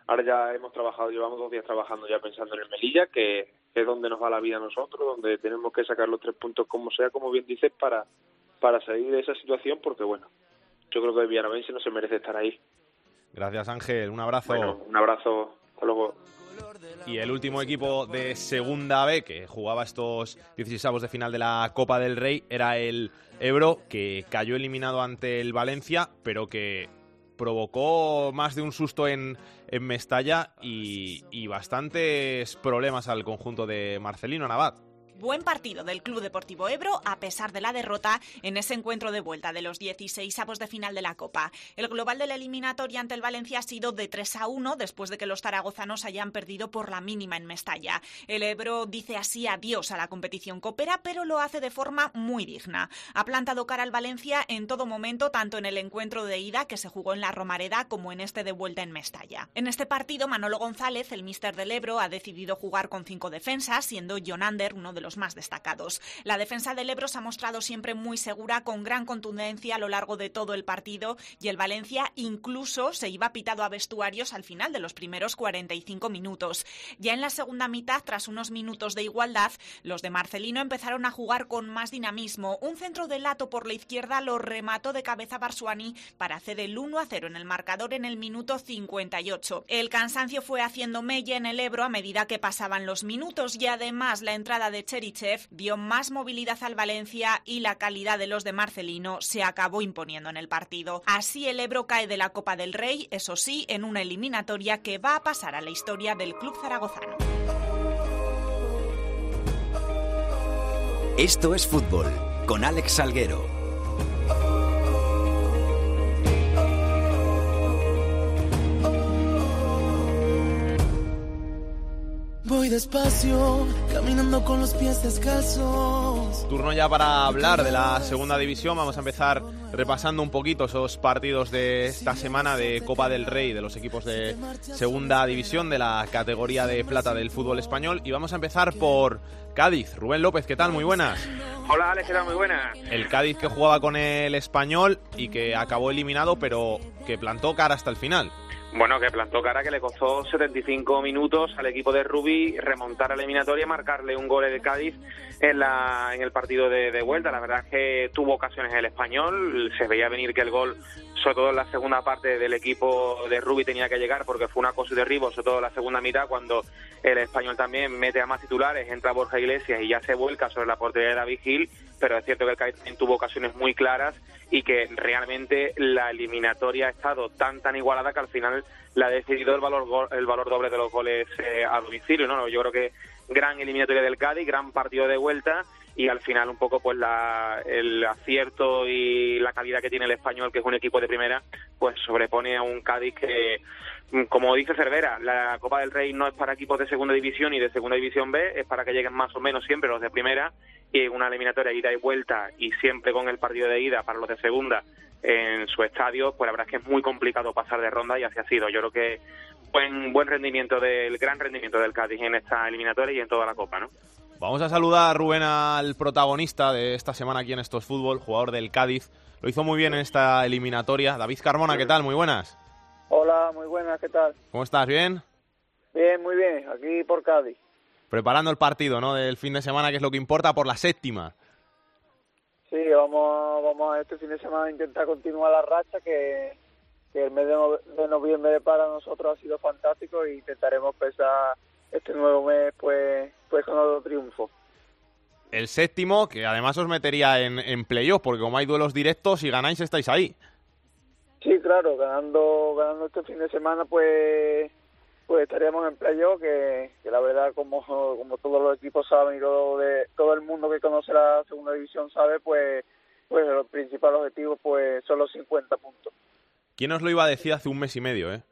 Speaker 13: ahora ya hemos trabajado, llevamos dos días trabajando ya pensando en el Melilla, que, es donde nos va la vida a nosotros, donde tenemos que sacar los tres puntos como sea, como bien dices, para, para salir de esa situación porque, bueno, yo creo que el Villanovense no se merece estar ahí.
Speaker 2: Gracias Ángel, un abrazo.
Speaker 13: Bueno, un abrazo, hasta luego.
Speaker 2: Y el último equipo de Segunda B que jugaba estos 16 avos de final de la Copa del Rey era el Ebro, que cayó eliminado ante el Valencia, pero que provocó más de un susto en, en Mestalla y, y bastantes problemas al conjunto de Marcelino Navat.
Speaker 14: Buen partido del Club Deportivo Ebro a pesar de la derrota en ese encuentro de vuelta de los 16 avos de final de la Copa. El global de la eliminatoria ante el Valencia ha sido de 3 a 1 después de que los zaragozanos hayan perdido por la mínima en Mestalla. El Ebro dice así adiós a la competición copera, pero lo hace de forma muy digna. Ha plantado cara al Valencia en todo momento, tanto en el encuentro de ida que se jugó en la Romareda como en este de vuelta en Mestalla. En este partido, Manolo González, el míster del Ebro, ha decidido jugar con cinco defensas, siendo Jonander uno de los más destacados. La defensa del Ebro se ha mostrado siempre muy segura, con gran contundencia a lo largo de todo el partido y el Valencia incluso se iba pitado a vestuarios al final de los primeros 45 minutos. Ya en la segunda mitad, tras unos minutos de igualdad, los de Marcelino empezaron a jugar con más dinamismo. Un centro de lato por la izquierda lo remató de cabeza Barsuani para hacer el 1 a 0 en el marcador en el minuto 58. El cansancio fue haciendo mella en el Ebro a medida que pasaban los minutos y además la entrada de Cherichev dio más movilidad al Valencia y la calidad de los de Marcelino se acabó imponiendo en el partido. Así el Ebro cae de la Copa del Rey, eso sí, en una eliminatoria que va a pasar a la historia del club zaragozano.
Speaker 1: Esto es fútbol con Alex Salguero.
Speaker 15: Voy despacio, caminando con los pies descalzos.
Speaker 2: Turno ya para hablar de la segunda división. Vamos a empezar repasando un poquito esos partidos de esta semana de Copa del Rey de los equipos de segunda división de la categoría de plata del fútbol español. Y vamos a empezar por Cádiz. Rubén López, ¿qué tal? Muy buenas.
Speaker 16: Hola Alex, ¿qué tal? Muy buenas.
Speaker 2: El Cádiz que jugaba con el español y que acabó eliminado, pero que plantó cara hasta el final.
Speaker 16: Bueno, que plantó cara que le costó 75 minutos al equipo de Rubí remontar a la eliminatoria y marcarle un gol de Cádiz en, la, en el partido de, vuelta. La verdad es que tuvo ocasiones el español, se veía venir que el gol, sobre todo en la segunda parte del equipo de Rubí, tenía que llegar porque fue una cosa de derribo, sobre todo en la segunda mitad, cuando el español también mete a más titulares, entra Borja Iglesias y ya se vuelca sobre la portería de David Gil pero es cierto que el Cádiz también tuvo ocasiones muy claras y que realmente la eliminatoria ha estado tan tan igualada que al final la ha decidido el valor el valor doble de los goles eh, a domicilio, ¿no? Yo creo que gran eliminatoria del Cádiz, gran partido de vuelta y al final un poco pues la, el acierto y la calidad que tiene el español, que es un equipo de primera, pues sobrepone a un Cádiz que, como dice Cervera, la Copa del Rey no es para equipos de segunda división y de segunda división B, es para que lleguen más o menos siempre los de primera y una eliminatoria ida y vuelta y siempre con el partido de ida para los de segunda en su estadio, pues la verdad es que es muy complicado pasar de ronda y así ha sido. Yo creo que buen buen rendimiento del gran rendimiento del Cádiz en esta eliminatoria y en toda la Copa, ¿no?
Speaker 2: Vamos a saludar, Rubén, al protagonista de esta semana aquí en Estos Fútbol, jugador del Cádiz. Lo hizo muy bien en esta eliminatoria. David Carmona, ¿qué tal? Muy buenas.
Speaker 17: Hola, muy buenas, ¿qué tal?
Speaker 2: ¿Cómo estás? ¿Bien?
Speaker 17: Bien, muy bien, aquí por Cádiz.
Speaker 2: Preparando el partido, ¿no? Del fin de semana, que es lo que importa, por la séptima.
Speaker 17: Sí, vamos, vamos a este fin de semana a intentar continuar la racha, que, que el mes de, noviembre para nosotros ha sido fantástico e intentaremos pesar este nuevo mes pues, pues con otro triunfo.
Speaker 2: El séptimo, que además os metería en, en playoff, porque como hay duelos directos, si ganáis estáis ahí.
Speaker 17: Sí, claro, ganando, ganando este fin de semana, pues pues estaríamos en playoff, que, que la verdad, como, como todos los equipos saben y todo, de, todo el mundo que conoce la segunda división sabe, pues, pues el principal objetivo pues, son los 50 puntos.
Speaker 2: ¿Quién os lo iba a decir hace un mes y medio, eh?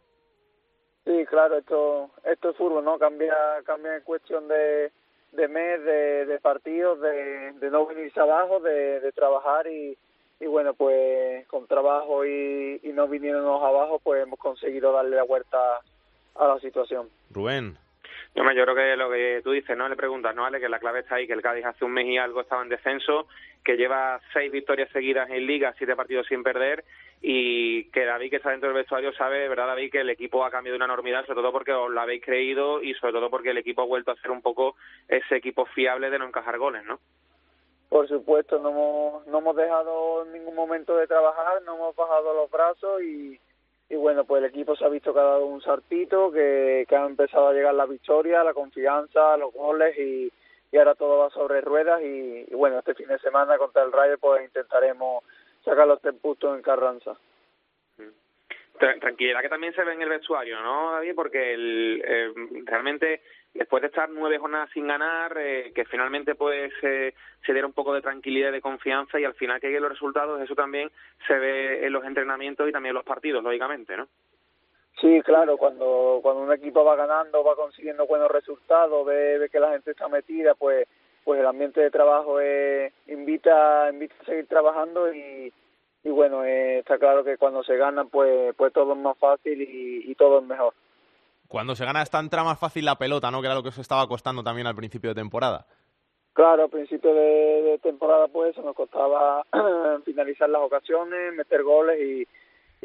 Speaker 17: Sí, claro, esto, esto es fútbol, ¿no? Cambia, cambia en cuestión de, de mes, de, de partidos, de, de no venirse abajo, de, de trabajar y, y bueno, pues con trabajo y, y no viniéndonos abajo, pues hemos conseguido darle la vuelta a la situación.
Speaker 2: Rubén.
Speaker 16: Yo, yo creo que lo que tú dices, ¿no? Le preguntas, ¿no, Ale? Que la clave está ahí, que el Cádiz hace un mes y algo estaba en descenso, que lleva seis victorias seguidas en Liga, siete partidos sin perder, y que David, que está dentro del vestuario, sabe, ¿verdad, David, que el equipo ha cambiado de una enormidad, sobre todo porque os lo habéis creído y sobre todo porque el equipo ha vuelto a ser un poco ese equipo fiable de no encajar goles, ¿no?
Speaker 17: Por supuesto, no hemos, no hemos dejado en ningún momento de trabajar, no hemos bajado los brazos y y bueno, pues el equipo se ha visto que ha dado un sartito, que, que ha empezado a llegar la victoria, la confianza, los goles y, y ahora todo va sobre ruedas y, bueno, este fin de semana contra el Rayo pues intentaremos sacar los tres puntos en Carranza.
Speaker 16: Tranquilidad que también se ve en el vestuario, ¿no, David? Porque el, eh, realmente después de estar nueve jornadas sin ganar, eh, que finalmente pues eh, se diera un poco de tranquilidad y de confianza y al final que lleguen los resultados, eso también se ve en los entrenamientos y también en los partidos, lógicamente, ¿no?
Speaker 17: Sí, claro, cuando, cuando un equipo va ganando, va consiguiendo buenos resultados, ve, que la gente está metida, pues pues el ambiente de trabajo invita, invita a seguir trabajando y, y bueno, eh, está claro que cuando se gana, pues, pues todo es más fácil y todo es mejor
Speaker 2: cuando se gana está entra más fácil la pelota, ¿no? Que era lo que os estaba costando también al principio de temporada.
Speaker 17: Claro, al principio de, temporada pues nos costaba finalizar las ocasiones, meter goles y,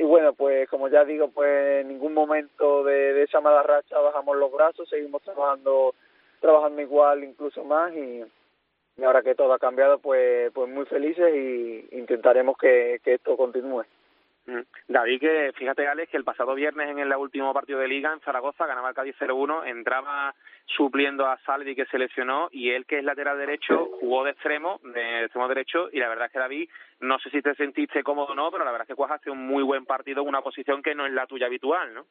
Speaker 17: y bueno, pues como ya digo, pues en ningún momento de, esa mala racha bajamos los brazos, seguimos trabajando trabajando igual, incluso más y, y ahora que todo ha cambiado, pues pues muy felices y intentaremos que, que esto continúe.
Speaker 16: Mm. David, que fíjate, Alex, que el pasado viernes en el último partido de Liga en Zaragoza ganaba el Cádiz 0-1, entraba supliendo a Salvi que se lesionó y él, que es lateral derecho, jugó de extremo, de extremo derecho y la verdad es que David, no sé si te sentiste cómodo o no, pero la verdad es que hace un muy buen partido en una posición que no es la tuya habitual, ¿no?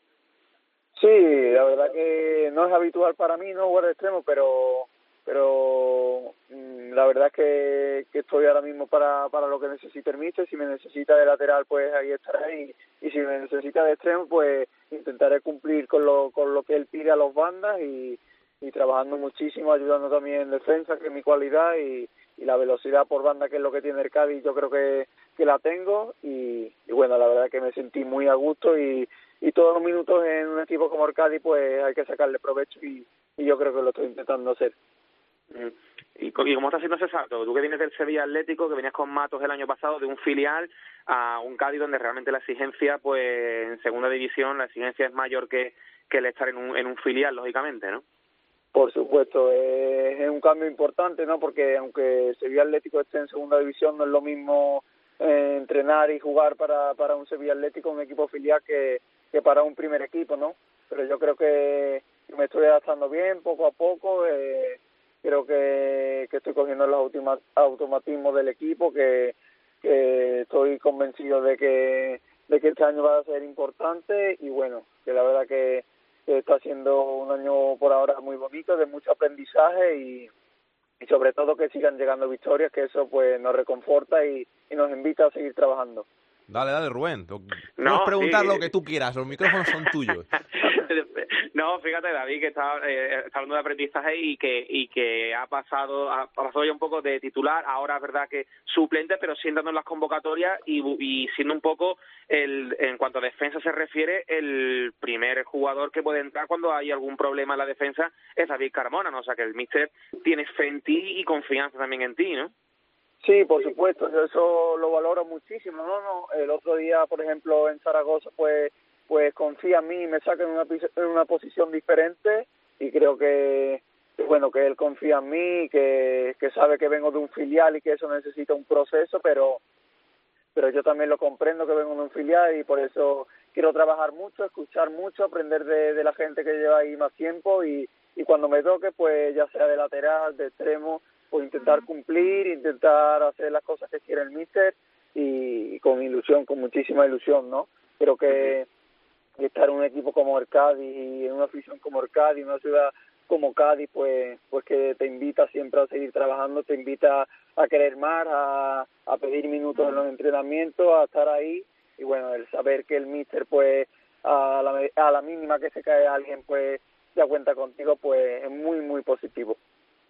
Speaker 17: Sí, la verdad que no es habitual para mí no jugar de extremo, pero pero mm, la verdad es que, estoy ahora mismo para, para lo que necesite el míster, si me necesita de lateral pues ahí estaré. Y, si me necesita de extremo pues intentaré cumplir con lo, con lo que él pide a los bandas y, trabajando muchísimo, ayudando también en defensa, que es mi cualidad y, la velocidad por banda que es lo que tiene el Cádiz yo creo que, la tengo. Y, bueno, la verdad que me sentí muy a gusto y, y todos los minutos en un equipo como el Cádiz pues hay que sacarle provecho y yo creo que lo estoy intentando hacer.
Speaker 16: ¿Y, cómo está haciendo ese salto? Tú que vienes del Sevilla Atlético, que venías con Matos el año pasado, de un filial a un Cádiz donde realmente la exigencia, pues en segunda división, la exigencia es mayor que, que el estar en un, en un filial, lógicamente, ¿no?
Speaker 17: Por supuesto, es, un cambio importante, ¿no? Porque aunque Sevilla Atlético esté en segunda división, no es lo mismo eh, entrenar y jugar para, para un Sevilla Atlético, un equipo filial, que, que para un primer equipo, ¿no? Pero yo creo que me estoy adaptando bien, poco a poco. Eh, creo que, que estoy cogiendo los automatismos del equipo, que, estoy convencido de que, de que este año va a ser importante y bueno, que la verdad que, está siendo un año por ahora muy bonito, de mucho aprendizaje y, sobre todo que sigan llegando victorias, que eso pues nos reconforta y nos invita a seguir trabajando.
Speaker 2: Dale, dale, Rubén. Puedes preguntar lo que tú quieras, los micrófonos son tuyos.
Speaker 16: no, fíjate, David, que está, eh, está, hablando de aprendizaje y que y que ha pasado ha pasado ya un poco de titular, ahora es verdad que suplente, pero siendo en las convocatorias y, y siendo un poco, el en cuanto a defensa se refiere, el primer jugador que puede entrar cuando hay algún problema en la defensa es David Carmona, ¿no? O sea, que el míster tiene fe en ti y confianza también en ti, ¿no?
Speaker 17: Sí, por supuesto, eso lo valoro muchísimo. No, no, el otro día, por ejemplo, en Zaragoza, pues, pues confía en mí y me saca en una, en una posición diferente y creo que, bueno, que él confía en mí, que, que sabe que vengo de un filial y que eso necesita un proceso, pero, pero yo también lo comprendo que vengo de un filial y por eso quiero trabajar mucho, escuchar mucho, aprender de, de la gente que lleva ahí más tiempo y, y cuando me toque, pues ya sea de lateral, de extremo, pues intentar cumplir, intentar hacer las cosas que quiere el míster y, con ilusión, con muchísima ilusión, ¿no? Pero que, estar en un equipo como el Cádiz y en una afición como el Cádiz, en una ciudad como Cádiz, pues, pues que te invita siempre a seguir trabajando, te invita a querer más, a, a pedir minutos en los entrenamientos, a estar ahí y bueno, el saber que el míster pues a la, a la mínima que se cae alguien pues ya cuenta contigo pues es muy muy positivo.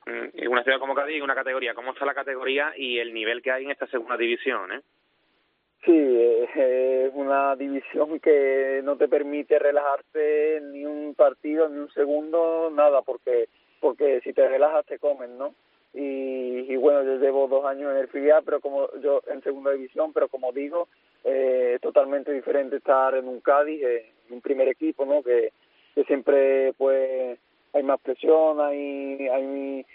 Speaker 16: Mm, una ciudad como Cádiz y una categoría. ¿Cómo está la categoría y el nivel que hay en esta segunda división? Eh?
Speaker 17: Sí, es una división que no te permite relajarte ni un partido, ni un segundo, nada, porque porque si te relajas te comen, ¿no? Y, y bueno, yo llevo dos años en el filial, pero como yo en segunda división, pero como digo, eh, totalmente diferente estar en un Cádiz, eh, un primer equipo, ¿no? Que siempre pues hay más presión, hay, hay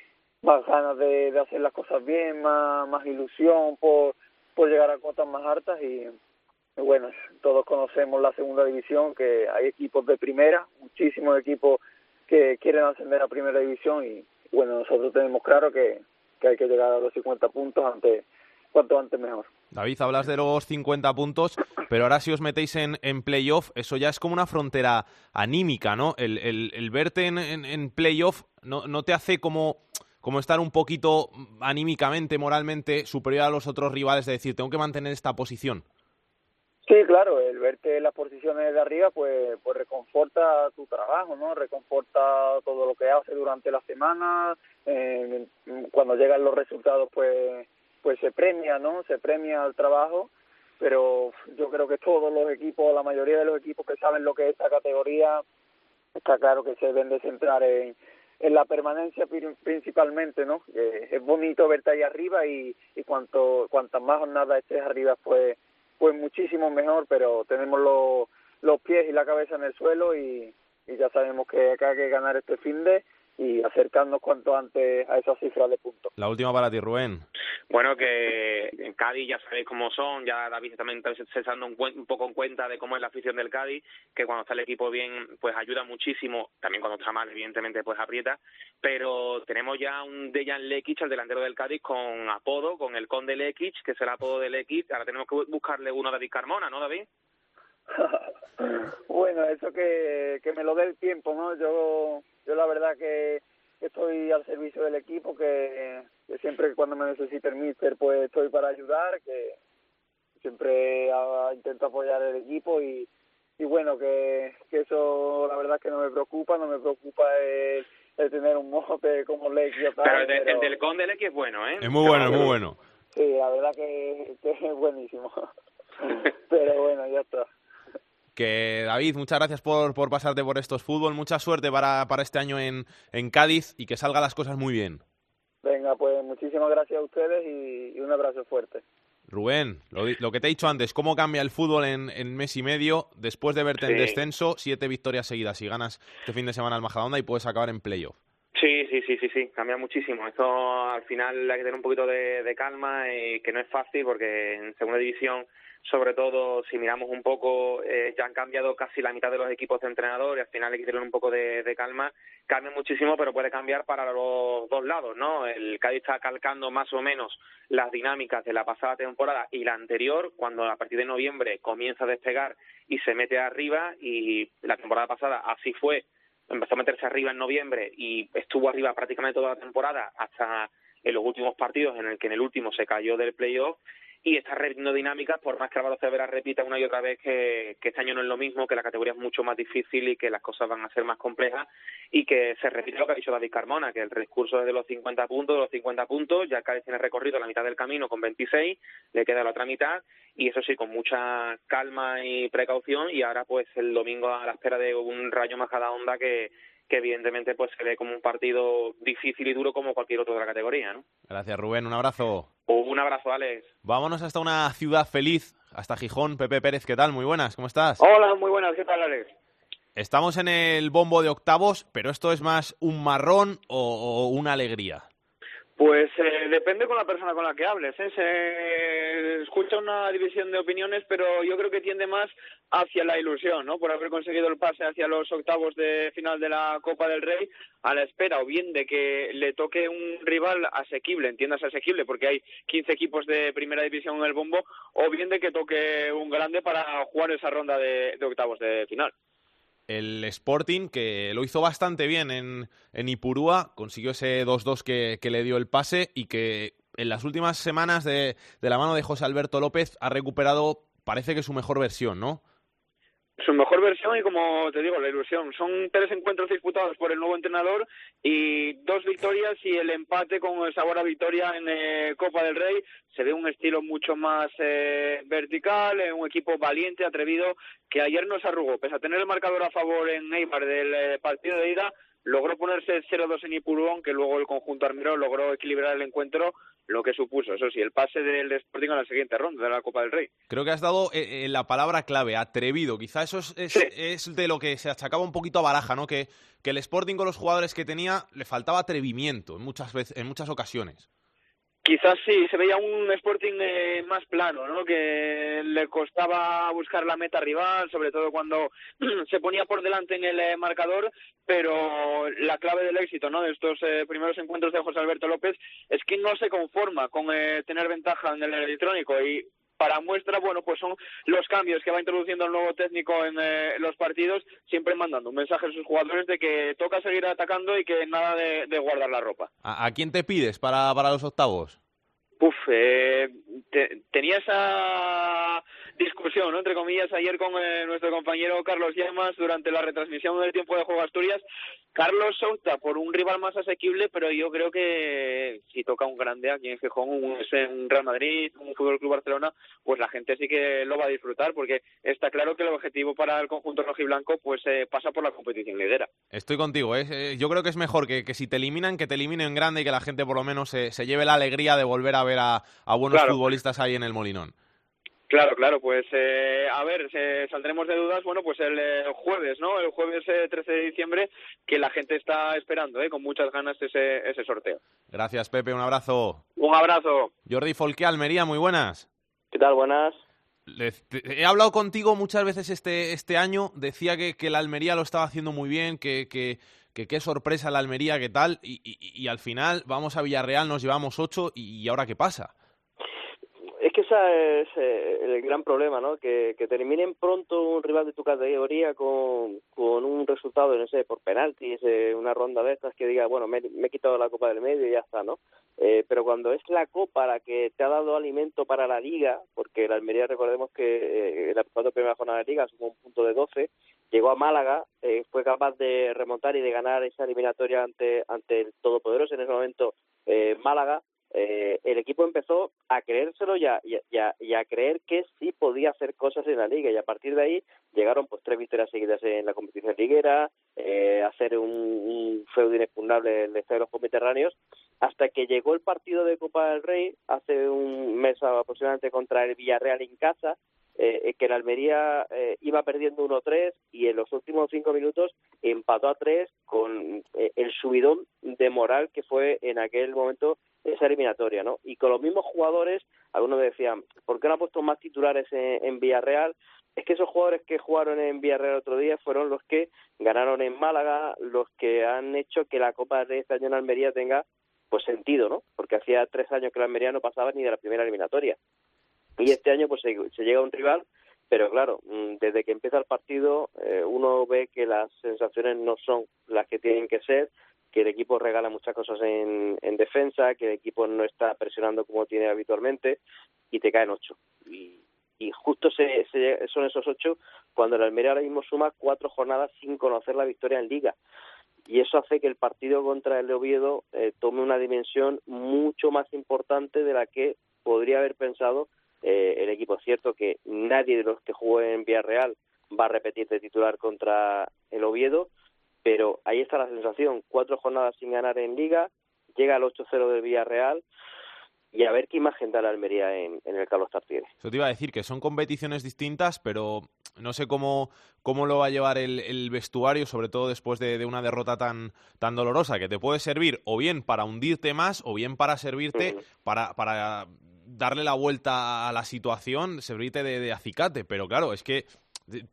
Speaker 17: más ganas de, de hacer las cosas bien, más, más ilusión por, por llegar a cotas más altas y, bueno, todos conocemos la segunda división, que hay equipos de primera, muchísimos equipos que quieren ascender a primera división y bueno, nosotros tenemos claro que, que hay que llegar a los 50 puntos antes cuanto antes mejor.
Speaker 2: David, hablas de los 50 puntos, pero ahora si os metéis en, en playoff, eso ya es como una frontera anímica, ¿no? El, el, el verte en, en, en playoff no, no te hace como como estar un poquito anímicamente, moralmente superior a los otros rivales, de decir, tengo que mantener esta posición.
Speaker 17: Sí, claro, el verte en las posiciones de arriba, pues, pues reconforta tu trabajo, ¿no? Reconforta todo lo que haces durante la semana. Eh, cuando llegan los resultados, pues, pues se premia, ¿no? Se premia el trabajo. Pero yo creo que todos los equipos, la mayoría de los equipos que saben lo que es esta categoría, está claro que se deben de centrar en, en la permanencia principalmente, ¿no? es bonito verte ahí arriba y, y cuanto cuantas más jornadas estés arriba, pues pues muchísimo mejor, pero tenemos los, los pies y la cabeza en el suelo y, y ya sabemos que acá hay que ganar este fin de y acercarnos cuanto antes a esa cifra de puntos.
Speaker 2: La última para ti, Rubén.
Speaker 16: Bueno, que en Cádiz ya sabéis cómo son, ya David también está dando un, un, poco en cuenta de cómo es la afición del Cádiz, que cuando está el equipo bien, pues ayuda muchísimo, también cuando está mal, evidentemente, pues aprieta, pero tenemos ya un Dejan Lekic, el delantero del Cádiz, con apodo, con el Conde Lekic, que es el apodo de Lekic, ahora tenemos que buscarle uno a David Carmona, ¿no, David?
Speaker 17: bueno, eso que, que me lo dé el tiempo, ¿no? Yo, yo la verdad que estoy al servicio del equipo, que, que siempre cuando me necesite el míster, pues estoy para ayudar, que siempre intento apoyar el equipo y, y bueno, que, que eso la verdad que no me preocupa, no me preocupa el, el tener un mote como Lecky.
Speaker 16: Pero, el, el del Conde Lecky es bueno, ¿eh?
Speaker 2: Es muy bueno, es muy bueno.
Speaker 17: Sí, la verdad que, que es buenísimo. pero bueno, ya está.
Speaker 2: Que David, muchas gracias por, por pasarte por estos fútbol, mucha suerte para, para este año en, en Cádiz y que salgan las cosas muy bien.
Speaker 17: Venga, pues muchísimas gracias a ustedes y, y un abrazo fuerte.
Speaker 2: Rubén, lo, lo, que te he dicho antes, ¿cómo cambia el fútbol en, en mes y medio después de verte sí. en descenso? Siete victorias seguidas y ganas este fin de semana al Majadahonda y puedes acabar en playoff.
Speaker 16: Sí, sí, sí, sí, sí, cambia muchísimo. Esto al final hay que tener un poquito de, de calma y que no es fácil porque en segunda división sobre todo si miramos un poco, eh, ya han cambiado casi la mitad de los equipos de entrenador y al final que tener un poco de, calma. Cambia muchísimo, pero puede cambiar para los dos lados, ¿no? El Cádiz está calcando más o menos las dinámicas de la pasada temporada y la anterior, cuando a partir de noviembre comienza a despegar y se mete arriba y la temporada pasada así fue. Empezó a meterse arriba en noviembre y estuvo arriba prácticamente toda la temporada hasta en los últimos partidos en el que en el último se cayó del playoff y está repitiendo dinámicas, por más que Álvaro Cervera repita una y otra vez que, este año no es lo mismo, que la categoría es mucho más difícil y que las cosas van a ser más complejas y que se repite lo que ha dicho David Carmona, que el discurso es de los 50 puntos, de los 50 puntos, ya Cádiz tiene recorrido la mitad del camino con 26, le queda la otra mitad y eso sí, con mucha calma y precaución y ahora pues el domingo a la espera de un rayo más cada onda que que evidentemente pues se ve como un partido difícil y duro como cualquier otro de la categoría, ¿no?
Speaker 2: Gracias Rubén, un abrazo.
Speaker 16: Un abrazo, Alex.
Speaker 2: Vámonos hasta una ciudad feliz, hasta Gijón. Pepe Pérez, ¿qué tal? Muy buenas, ¿cómo estás?
Speaker 18: Hola, muy buenas, ¿qué tal, Alex?
Speaker 2: Estamos en el bombo de octavos, pero esto es más un marrón o una alegría.
Speaker 18: Pues eh, depende con la persona con la que hables. ¿eh? Se escucha una división de opiniones, pero yo creo que tiende más hacia la ilusión, ¿no? Por haber conseguido el pase hacia los octavos de final de la Copa del Rey, a la espera o bien de que le toque un rival asequible, entiendas asequible, porque hay 15 equipos de primera división en el bombo, o bien de que toque un grande para jugar esa ronda de octavos de final
Speaker 2: el Sporting, que lo hizo bastante bien en, en Ipurúa, consiguió ese 2-2 que, que, le dio el pase y que en las últimas semanas de, de la mano de José Alberto López ha recuperado, parece que su mejor versión, ¿no?
Speaker 18: Su mejor versión y como te digo, la ilusión. Son tres encuentros disputados por el nuevo entrenador y dos victorias y el empate con el sabor a victoria en eh, Copa del Rey. Se ve un estilo mucho más eh, vertical, eh, un equipo valiente, atrevido, que ayer no se arrugó. Pese a tener el marcador a favor en Neymar del partido de ida, logró ponerse 0-2 en Ipurú, que luego el conjunto armero logró equilibrar el encuentro, lo que supuso, eso sí, el pase del Sporting a la siguiente ronda de la Copa del Rey.
Speaker 2: Creo que has dado eh, eh, la palabra clave, atrevido. Quizá eso es, de lo que se achacaba un poquito a Baraja, ¿no? Que, que el Sporting con los jugadores que tenía le faltaba atrevimiento en muchas, veces, en muchas ocasiones.
Speaker 18: Quizás sí, se veía un Sporting eh, más plano, ¿no? Que le costaba buscar la meta rival, sobre todo cuando se ponía por delante en el eh, marcador, pero la clave del éxito, ¿no? De estos eh, primeros encuentros de José Alberto López es que no se conforma con tener ventaja en el electrónico y para muestra, bueno, pues son los cambios que va introduciendo el nuevo técnico en los partidos, siempre mandando un mensaje a sus jugadores de que toca seguir atacando y que nada de, guardar la ropa.
Speaker 2: ¿A, quién te pides para, para los octavos?
Speaker 18: Uf, eh, tenía esa discusión, ¿no? entre comillas, ayer con eh, nuestro compañero Carlos Llamas durante la retransmisión del tiempo de Juego Asturias. Carlos Souta por un rival más asequible, pero yo creo que si toca un grande aquí en Gijón, un, un Real Madrid, un Fútbol Club Barcelona, pues la gente sí que lo va a disfrutar, porque está claro que el objetivo para el conjunto rojiblanco pues eh, pasa por la competición lidera.
Speaker 2: Estoy contigo, ¿eh? yo creo que es mejor que, que, si te eliminan, que te eliminen grande y que la gente por lo menos se, se lleve la alegría de volver a ver a, a buenos futbolistas ahí en el Molinón.
Speaker 18: Claro, claro, pues eh, a ver, saldremos de dudas, bueno, pues el eh, jueves, ¿no? El jueves 13 eh, de diciembre, que la gente está esperando, ¿eh? Con muchas ganas ese, ese sorteo.
Speaker 2: Gracias, Pepe, un abrazo.
Speaker 18: Un abrazo.
Speaker 2: Jordi Folque, Almería, muy buenas.
Speaker 19: ¿Qué tal? Buenas.
Speaker 2: he hablado contigo muchas veces este, este año, decía que, que la Almería lo estaba haciendo muy bien, que, que, que qué sorpresa la Almería, qué tal, y, y, y, al final vamos a Villarreal, nos llevamos ocho, y ahora qué pasa
Speaker 19: que ese es eh, el gran problema, ¿no? Que, que terminen pronto un rival de tu categoría con, con un resultado, no sé, por penaltis, eh, una ronda de estas que diga, bueno, me, he quitado la copa del medio y ya está, ¿no? Eh, pero cuando es la copa la que te ha dado alimento para la liga, porque la Almería, recordemos que en la primera jornada de liga sumó un punto de 12, llegó a Málaga, fue capaz de remontar y de ganar esa eliminatoria ante, ante el todopoderoso en ese momento Málaga, eh, el equipo empezó a creérselo y a, y, a, creer que sí podía hacer cosas en la liga. Y a partir de ahí llegaron pues tres victorias seguidas en la competición liguera, eh, hacer un, feudo inexpugnable en el Estadio de los Mediterráneos, hasta que llegó el partido de Copa del Rey hace un mes aproximadamente contra el Villarreal en casa eh, que el Almería eh, iba perdiendo 1-3 y en los últimos cinco minutos empató a 3 con eh, el subidón de moral que fue en aquel momento esa eliminatoria, ¿no? Y con los mismos jugadores, algunos decían, ¿por qué no ha puesto más titulares en, Villarreal? Es que esos jugadores que jugaron en Villarreal otro día fueron los que ganaron en Málaga, los que han hecho que la Copa de este año en Almería tenga pues sentido, ¿no? Porque hacía tres años que la Almería no pasaba ni de la primera eliminatoria. Y este año pues se, llega a un rival, pero claro, mm, desde que empieza el partido eh, uno ve que las sensaciones no son las que tienen que ser, que el equipo regala muchas cosas en, en defensa, que el equipo no está presionando como tiene habitualmente y te caen ocho. Y, y justo se, se, son esos ocho cuando el Almería ahora mismo suma cuatro jornadas sin conocer la victoria en Liga y eso hace que el partido contra el Oviedo eh, tome una dimensión mucho más importante de la que podría haber pensado eh, el equipo. Es cierto que nadie de los que jugó en Villarreal va a repetir de titular contra el Oviedo, pero ahí está la sensación. Cuatro jornadas sin ganar en Liga, llega al 8-0 del Villarreal y a ver qué imagen da la Almería en, en el Carlos Tartiere.
Speaker 2: Eso te iba a decir que son competiciones distintas, pero no sé cómo, cómo lo va a llevar el, el vestuario, sobre todo después de, de, una derrota tan, tan dolorosa, que te puede servir o bien para hundirte más o bien para servirte para, para darle la vuelta a la situación, servirte de, de acicate. Pero claro, es que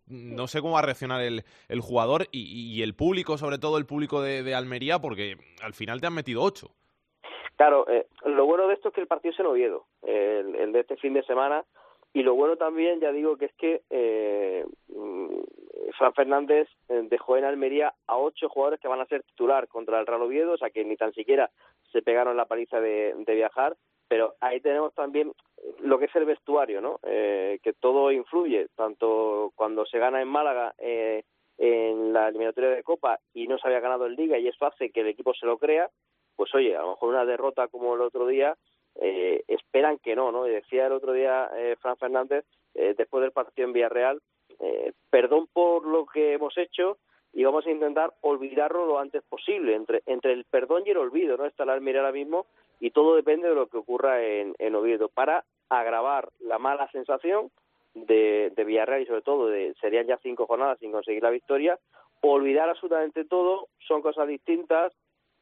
Speaker 2: no sé cómo va a reaccionar el, el jugador y, y el público, sobre todo el público de, Almería, porque al final te han metido ocho.
Speaker 19: Claro, eh, lo bueno de esto es que el partido es en Oviedo, el, de este fin de semana, y lo bueno también, ya digo, que es que eh, Fran Fernández eh, dejó en Almería a ocho jugadores que van a ser titular contra el Real Oviedo, o sea que ni tan siquiera se pegaron la paliza de, de viajar, pero ahí tenemos también lo que es el vestuario, ¿no? Eh, que todo influye, tanto cuando se gana en Málaga eh, en la eliminatoria de Copa y no se había ganado en Liga y eso hace que el equipo se lo crea, pues oye, a lo mejor una derrota como el otro día, eh, esperan que no, ¿no? Y decía el otro día eh, Fran Fernández, eh, después del partido en Villarreal, eh, perdón por lo que hemos hecho y vamos a intentar olvidarlo lo antes posible. Entre, entre el perdón y el olvido, ¿no? Está la Almería ahora mismo y todo depende de lo que ocurra en, en Oviedo para agravar la mala sensación de, de Villarreal y sobre todo de serían ya cinco jornadas sin conseguir la victoria, olvidar absolutamente todo, son cosas distintas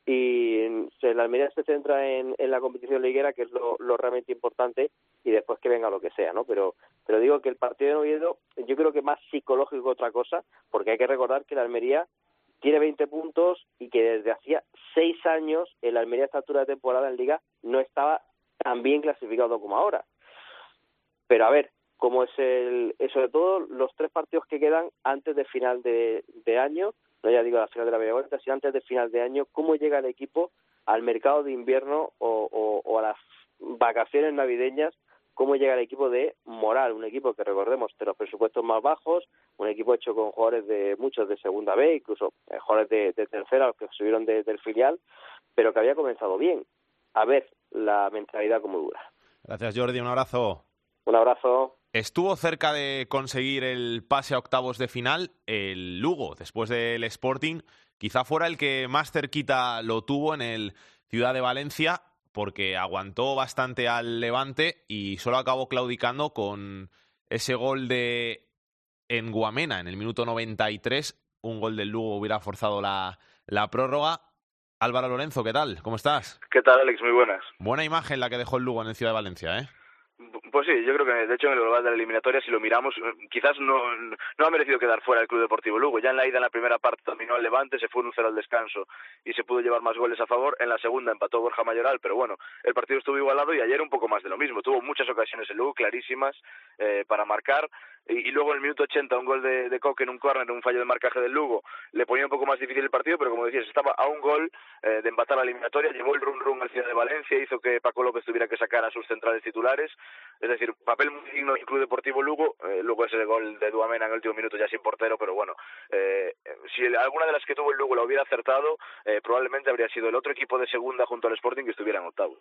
Speaker 19: y se, la Almería se centra en, la competición liguera que es lo, realmente importante y después que venga lo que sea, ¿no? Pero pero digo que el partido de Oviedo yo creo que más psicológico que otra cosa porque hay que recordar que la Almería tiene 20 puntos y que desde hacía seis años el Almería a esta altura de temporada en Liga no estaba tan bien clasificado como ahora. Pero a ver, cómo es el, eh, sobre todo los tres partidos que quedan antes de final de, de año, no ya digo la final de la media vuelta, sino antes de final de año, cómo llega el equipo al mercado de invierno o, o, o a las vacaciones navideñas, cómo llega el equipo de moral, un equipo que recordemos de los presupuestos más bajos, un equipo hecho con jugadores de muchos de segunda B, incluso eh, jugadores de, de tercera, los que subieron de- del filial, pero que había comenzado bien. A ver la mentalidad como dura.
Speaker 2: Gracias, Jordi. Un abrazo.
Speaker 19: Un abrazo.
Speaker 2: Estuvo cerca de conseguir el pase a octavos de final el Lugo, después del Sporting. Quizá fuera el que más cerquita lo tuvo en el Ciudad de Valencia, porque aguantó bastante al Levante y solo acabó claudicando con ese gol de Enguamena en el minuto 93. Un gol del Lugo hubiera forzado la, la prórroga. Álvaro Lorenzo, ¿qué tal? ¿Cómo estás?
Speaker 11: ¿Qué tal, Alex? Muy buenas.
Speaker 2: Buena imagen la que dejó el Lugo en el Ciudad de Valencia, ¿eh?
Speaker 11: Pues sí, yo creo que de hecho en el global de la eliminatoria, si lo miramos, eh, quizás no, no ha merecido quedar fuera el Club Deportivo Lugo. Ya en la ida, en la primera parte, dominó al Levante, se fue un 0 al descanso y se pudo llevar más goles a favor. En la segunda empató Borja Mayoral, pero bueno, el partido estuvo igualado y ayer un poco más de lo mismo. Tuvo muchas ocasiones el Lugo, clarísimas, eh, para marcar. Y, luego en el minuto 80, un gol de, de Coque en un córner, un fallo de marcaje del Lugo, le ponía un poco más difícil el partido, pero como decías, estaba a un gol eh, de empatar la eliminatoria, llevó el run run al Ciudad de Valencia, hizo que Paco López tuviera que sacar a sus centrales titulares, es decir, papel muy digno del Club Deportivo Lugo, eh, luego ese gol de Duamena en el último minuto ya sin portero, pero bueno, eh, si el- alguna de las que tuvo el Lugo la hubiera acertado, eh, probablemente habría sido el otro equipo de segunda junto al Sporting que estuviera en octavo.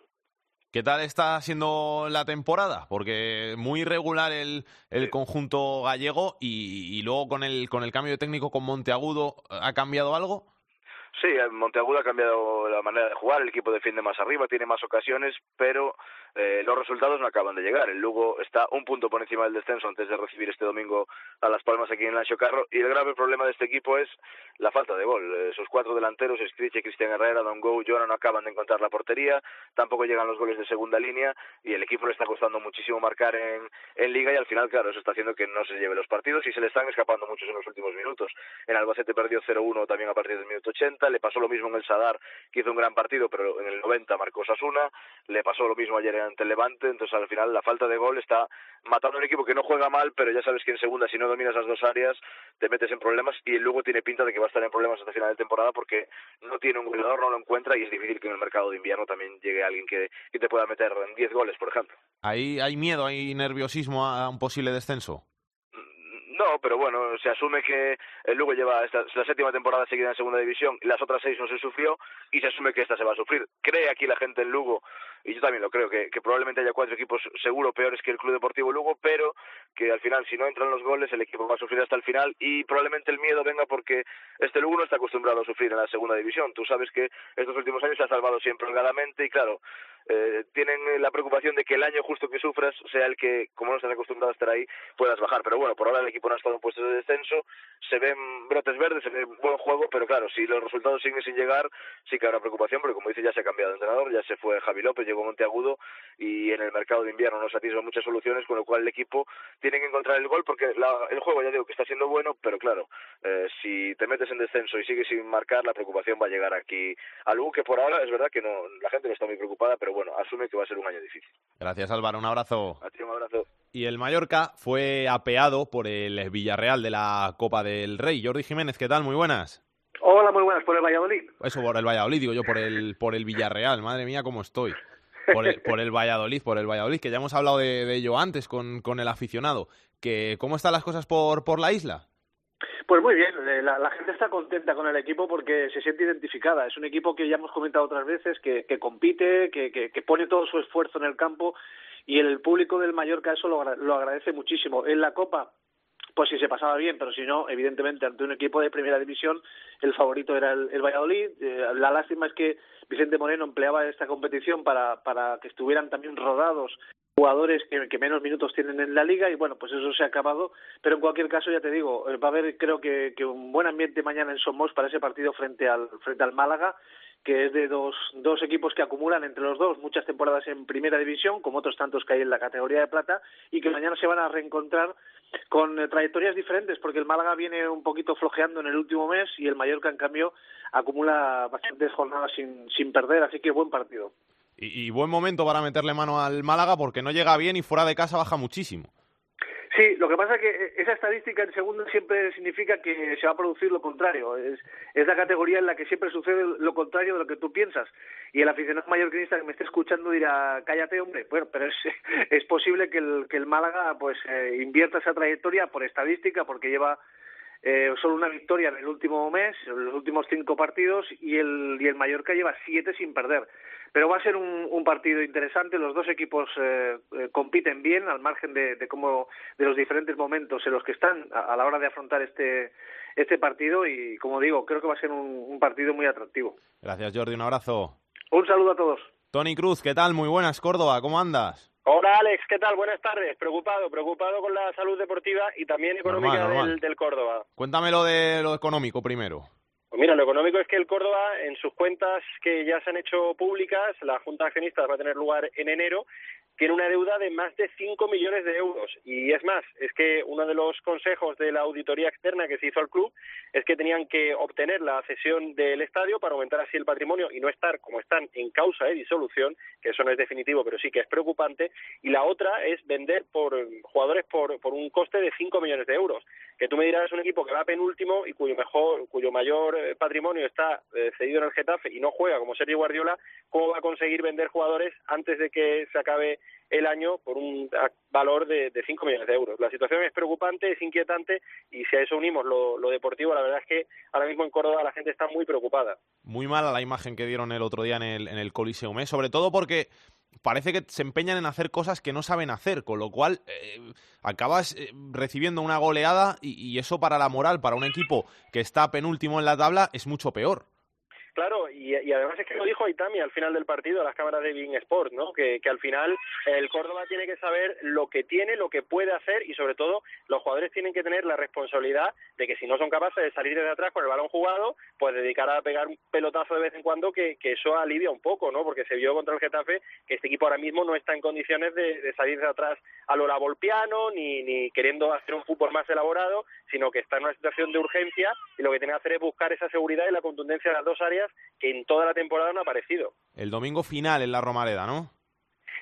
Speaker 2: ¿Qué tal está siendo la temporada? Porque muy irregular el, el conjunto gallego y, y luego con el, con el cambio de técnico con Monteagudo, ¿ha cambiado algo?
Speaker 11: Sí, Monteagudo ha cambiado la manera de jugar, el equipo defiende más arriba, tiene más ocasiones, pero eh, los resultados no acaban de llegar. El Lugo está un punto por encima del descenso antes de recibir este domingo a Las Palmas aquí en Lancho Carro. Y el grave problema de este equipo es la falta de gol. Eh, sus cuatro delanteros, Scriche, Cristian Herrera, Don Go, Joana no acaban de encontrar la portería, tampoco llegan los goles de segunda línea. Y el equipo le está costando muchísimo marcar en, en Liga. Y al final, claro, eso está haciendo que no se lleve los partidos. Y se le están escapando muchos en los últimos minutos. En Albacete perdió 0-1 también a partir del minuto 80, le pasó lo mismo en el Sadar, que hizo un gran partido, pero en el 90 marcó Sasuna, le pasó lo mismo ayer ante el Levante, entonces al final la falta de gol está matando a un equipo que no juega mal, pero ya sabes que en segunda si no dominas las dos áreas te metes en problemas y luego tiene pinta de que va a estar en problemas hasta final de temporada porque no tiene un goleador, no lo encuentra y es difícil que en el mercado de invierno también llegue alguien que, que te pueda meter en 10 goles, por ejemplo.
Speaker 2: ¿Ahí hay miedo, hay nerviosismo a un posible descenso?
Speaker 11: No, pero bueno, se asume que el Lugo lleva esta, la séptima temporada seguida en segunda división las otras seis no se sufrió y se asume que esta se va a sufrir. Cree aquí la gente en Lugo, y yo también lo creo, que, que probablemente haya cuatro equipos seguro peores que el Club Deportivo Lugo, pero que al final si no entran los goles el equipo va a sufrir hasta el final y probablemente el miedo venga porque este Lugo no está acostumbrado a sufrir en la segunda división. Tú sabes que estos últimos años se ha salvado siempre holgadamente y claro, eh, tienen la preocupación de que el año justo que sufras sea el que, como no estás acostumbrado a estar ahí, puedas bajar. Pero bueno, por ahora el equipo no ha estado en puestos de descenso, se ven brotes verdes, se ve buen juego, pero claro, si los resultados siguen sin llegar, sí que habrá preocupación, porque como dice, ya se ha cambiado de entrenador, ya se fue Javi López, llegó Monteagudo y en el mercado de invierno no se atisban muchas soluciones, con lo cual el equipo tiene que encontrar el gol, porque la, el juego ya digo que está siendo bueno, pero claro, eh, si te metes en descenso y sigues sin marcar, la preocupación va a llegar aquí a Lugo, que por ahora es verdad que no, la gente no está muy preocupada, pero bueno, asume que va a ser un año difícil.
Speaker 2: Gracias Álvaro, un abrazo.
Speaker 11: A ti un abrazo.
Speaker 2: Y el Mallorca fue apeado por el Villarreal de la Copa del Rey. Jordi Jiménez, ¿qué tal? Muy buenas.
Speaker 20: Hola, muy buenas, por el Valladolid.
Speaker 2: Eso, por el Valladolid, digo yo, por el, por el Villarreal. Madre mía, cómo estoy. Por el, por el Valladolid, por el Valladolid, que ya hemos hablado de, de ello antes con, con el aficionado. Que, ¿Cómo están las cosas por, por la isla?
Speaker 20: Pues muy bien, eh, la, la, gente está contenta con el equipo porque se siente identificada. Es un equipo que ya hemos comentado otras veces, que, que compite, que, que, que, pone todo su esfuerzo en el campo y el público del Mallorca eso lo, lo agradece muchísimo. En la Copa pues si se pasaba bien, pero si no, evidentemente ante un equipo de primera división el favorito era el, el Valladolid. Eh, la lástima es que Vicente Moreno empleaba esta competición para, para que estuvieran también rodados jugadores que, que, menos minutos tienen en la liga y bueno, pues eso se ha acabado, pero en cualquier caso ya te digo, va a haber creo que, que un buen ambiente mañana en Somos para ese partido frente al frente al Málaga que es de dos, dos equipos que acumulan entre los dos muchas temporadas en primera división, como otros tantos que hay en la categoría de plata, y que mañana se van a reencontrar con eh, trayectorias diferentes, porque el Málaga viene un poquito flojeando en el último mes y el Mallorca, en cambio, acumula bastantes jornadas sin, sin perder, así que buen partido.
Speaker 2: Y, y buen momento para meterle mano al Málaga, porque no llega bien y fuera de casa baja muchísimo.
Speaker 20: Sí, lo que pasa es que esa estadística en segundo siempre significa que se va a producir lo contrario. Es, es la categoría en la que siempre sucede lo contrario de lo que tú piensas. Y el aficionado mallorquinista que me esté escuchando dirá, cállate, hombre. Bueno, pero es, es posible que el, que el Málaga pues eh, invierta esa trayectoria por estadística, porque lleva eh, solo una victoria en el último mes, en los últimos cinco partidos, y el, y el Mallorca lleva siete sin perder. Pero va a ser un, un partido interesante. Los dos equipos eh, eh, compiten bien al margen de, de cómo de los diferentes momentos en los que están a, a, la hora de afrontar este este partido y como digo creo que va a ser un, un partido muy atractivo.
Speaker 2: Gracias Jordi, un abrazo.
Speaker 20: Un saludo a todos.
Speaker 2: Tony Cruz, ¿qué tal? Muy buenas, Córdoba, ¿cómo andas?
Speaker 21: Hola Alex, ¿qué tal? Buenas tardes. Preocupado, preocupado con la salud deportiva y también económica
Speaker 2: normal, normal.
Speaker 21: Del, del Córdoba.
Speaker 2: Cuéntame lo de lo económico primero.
Speaker 21: Pues mira, lo económico es que el Córdoba, en sus cuentas que ya se han hecho públicas, la Junta de Accionistas va a tener lugar en enero, tiene una deuda de más de 5 millones de euros. Y es más, es que uno de los consejos de la auditoría externa que se hizo al club es que tenían que obtener la cesión del estadio para aumentar así el patrimonio y no estar como están en causa de disolución, que eso no es definitivo, pero sí que es preocupante. Y la otra es vender por jugadores por, por un coste de 5 millones de euros. Que tú me dirás, es un equipo que va penúltimo y cuyo, mejor, cuyo mayor patrimonio está eh, cedido en el Getafe y no juega como Sergio Guardiola, ¿cómo va a conseguir vender jugadores antes de que se acabe el año por un valor de, de 5 millones de euros. La situación es preocupante, es inquietante y si a eso unimos lo, deportivo, la verdad es que ahora mismo en Córdoba la gente está muy preocupada.
Speaker 2: Muy mala la imagen que dieron el otro día en el, en el Coliseum, ¿eh? sobre todo porque parece que se empeñan en hacer cosas que no saben hacer, con lo cual eh, acabas eh, recibiendo una goleada y eso para la moral, para un equipo que está penúltimo en la tabla, es mucho peor.
Speaker 21: Claro, y, además es que lo dijo Aitami al final del partido a las cámaras de Being Sport, ¿no? Que, que al final el Córdoba tiene que saber lo que tiene, lo que puede hacer y sobre todo los jugadores tienen que tener la responsabilidad de que si no son capaces de salir desde atrás con el balón jugado, pues dedicar a pegar un pelotazo de vez en cuando que, que eso alivia un poco, ¿no? Porque se vio contra el Getafe que este equipo ahora mismo no está en condiciones de, de salir de atrás a lo lavolpiano ni, ni queriendo hacer un fútbol más elaborado, sino que está en una situación de urgencia y lo que tiene que hacer es buscar esa seguridad y la contundencia de las dos áreas que en toda la temporada no ha aparecido.
Speaker 2: El domingo final en la Romareda, ¿no?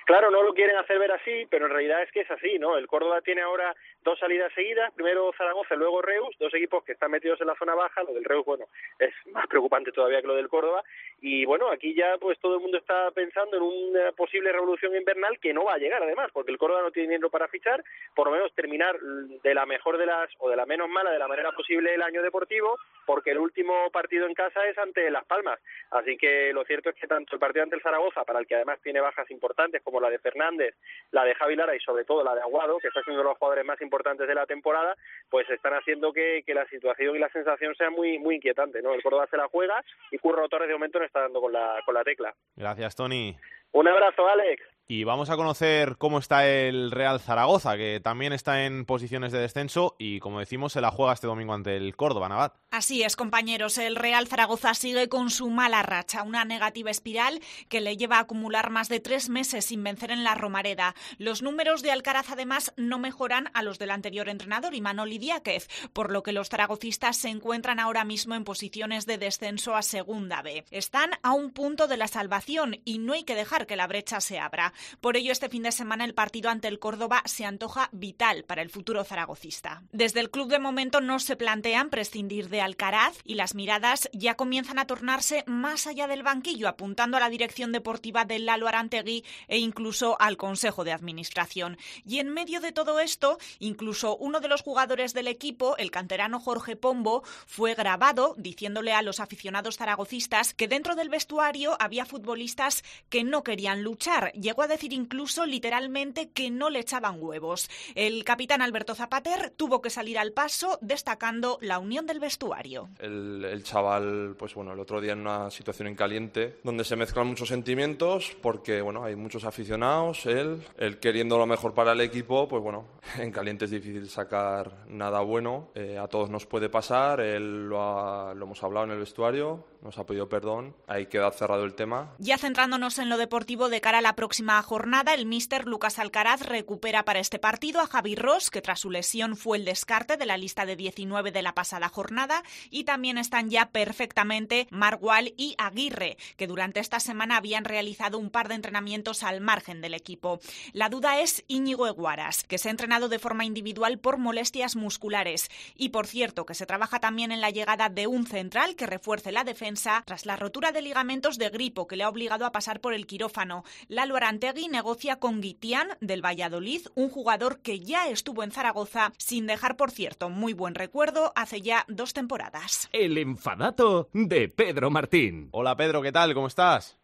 Speaker 21: Claro, no lo quieren hacer ver así, pero en realidad es que es así, ¿no? El Córdoba tiene ahora dos salidas seguidas, primero Zaragoza, luego Reus, dos equipos que están metidos en la zona baja, lo del Reus, bueno, es más preocupante todavía que lo del Córdoba, y bueno, aquí ya pues todo el mundo está pensando en una posible revolución invernal que no va a llegar además, porque el Córdoba no tiene dinero para fichar, por lo menos terminar de la mejor de las, o de la menos mala, de la manera posible el año deportivo, porque el último partido en casa es ante Las Palmas, así que lo cierto es que tanto el partido ante el Zaragoza, para el que además tiene bajas importantes, como la de Fernández, la de Javi Lara y sobre todo la de Aguado, que está siendo uno de los jugadores más importantes de la temporada, pues están haciendo que, que la situación y la sensación sea muy muy inquietante, ¿no? El Córdoba se la juega y Curro Torres de momento no está dando con la, con la tecla.
Speaker 2: Gracias, Tony.
Speaker 21: Un abrazo, Alex.
Speaker 2: Y vamos a conocer cómo está el Real Zaragoza, que también está en posiciones de descenso y, como decimos, se la juega este domingo ante el Córdoba, Navat.
Speaker 14: Así es, compañeros. El Real Zaragoza sigue con su mala racha, una negativa espiral que le lleva a acumular más de tres meses sin vencer en la Romareda. Los números de Alcaraz, además, no mejoran a los del anterior entrenador, Imanol Idiáquez, por lo que los zaragocistas se encuentran ahora mismo en posiciones de descenso a Segunda B. Están a un punto de la salvación y no hay que dejar que la brecha se abra. Por ello, este fin de semana el partido ante el Córdoba se antoja vital para el futuro zaragocista. Desde el club de momento no se plantean prescindir de Alcaraz y las miradas ya comienzan a tornarse más allá del banquillo, apuntando a la dirección deportiva del Lalo Arantegui e incluso al Consejo de Administración. Y en medio de todo esto, incluso uno de los jugadores del equipo, el canterano Jorge Pombo, fue grabado diciéndole a los aficionados zaragocistas que dentro del vestuario había futbolistas que no querían luchar. Llegó a decir incluso literalmente que no le echaban huevos. El capitán Alberto Zapater tuvo que salir al paso destacando la unión del vestuario.
Speaker 22: El, chaval, pues bueno, el otro día en una situación en caliente donde se mezclan muchos sentimientos porque, bueno, hay muchos aficionados, él, queriendo lo mejor para el equipo, pues bueno, en caliente es difícil sacar nada bueno, eh, a todos nos puede pasar, él lo hemos hablado en el vestuario, nos ha pedido perdón, ahí queda cerrado el tema.
Speaker 14: Ya centrándonos en lo deportivo de cara a la próxima jornada, el míster Lucas Alcaraz recupera para este partido a Javi Ross, que tras su lesión fue el descarte de la lista de 19 de la pasada jornada, y también están ya perfectamente Margual y Aguirre, que durante esta semana habían realizado un par de entrenamientos al margen del equipo. La duda es Íñigo Eguaras, que se ha entrenado de forma individual por molestias musculares, y por cierto que se trabaja también en la llegada de un central que refuerce la defensa tras la rotura de ligamentos de gripo que le ha obligado a pasar por el quirófano. Lalo Arantegui negocia con Guitián del Valladolid, un jugador que ya estuvo en Zaragoza, sin dejar, por cierto, muy buen recuerdo hace ya dos temporadas.
Speaker 1: El enfadato de Pedro Martín.
Speaker 2: Hola Pedro, ¿qué tal? ¿Cómo estás?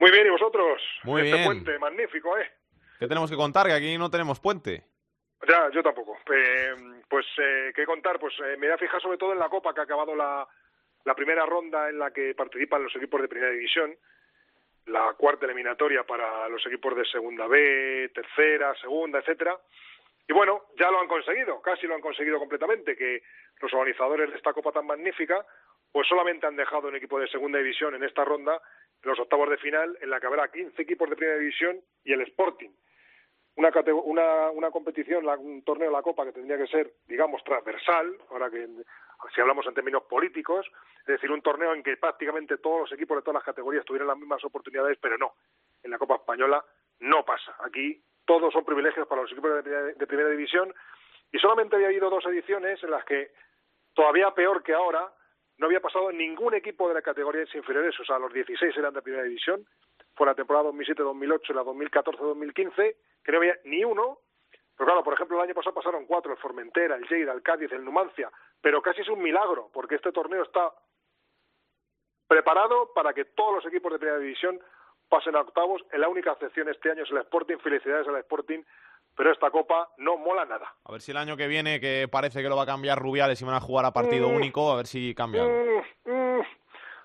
Speaker 23: Muy bien, ¿y vosotros?
Speaker 2: Muy
Speaker 23: este
Speaker 2: bien.
Speaker 23: puente, magnífico, ¿eh?
Speaker 2: ¿Qué tenemos que contar? Que aquí no tenemos puente.
Speaker 23: Ya, yo tampoco. Eh, pues, eh, ¿qué contar? Pues eh, me voy a fijar sobre todo en la Copa que ha acabado la, la primera ronda en la que participan los equipos de primera división, la cuarta eliminatoria para los equipos de segunda B, tercera, segunda, etcétera. Y bueno, ya lo han conseguido, casi lo han conseguido completamente, que los organizadores de esta copa tan magnífica, pues solamente han dejado un equipo de segunda división en esta ronda, los octavos de final, en la que habrá 15 equipos de primera división y el Sporting. Una, una, una competición, un torneo, la Copa, que tendría que ser, digamos, transversal, ahora que si hablamos en términos políticos, es decir, un torneo en que prácticamente todos los equipos de todas las categorías tuvieran las mismas oportunidades, pero no. En la Copa Española no pasa. Aquí todos son privilegios para los equipos de primera, división y solamente había habido dos ediciones en las que, todavía peor que ahora, no había pasado ningún equipo de las categorías inferiores, o sea, los 16 eran de primera división, fue la temporada 2007-2008 y la 2014-2015, que no había ni uno, pero claro, por ejemplo, el año pasado pasaron cuatro, el Formentera, el Lleida, el Cádiz, el Numancia, pero casi es un milagro, porque este torneo está preparado para que todos los equipos de primera división pasen a octavos. La única excepción este año es el Sporting, felicidades al Sporting, pero esta copa no mola nada.
Speaker 2: A ver si el año que viene, que parece que lo va a cambiar Rubiales y van a jugar a partido
Speaker 23: Mm.
Speaker 2: único, a ver si cambia.
Speaker 23: Mm, mm.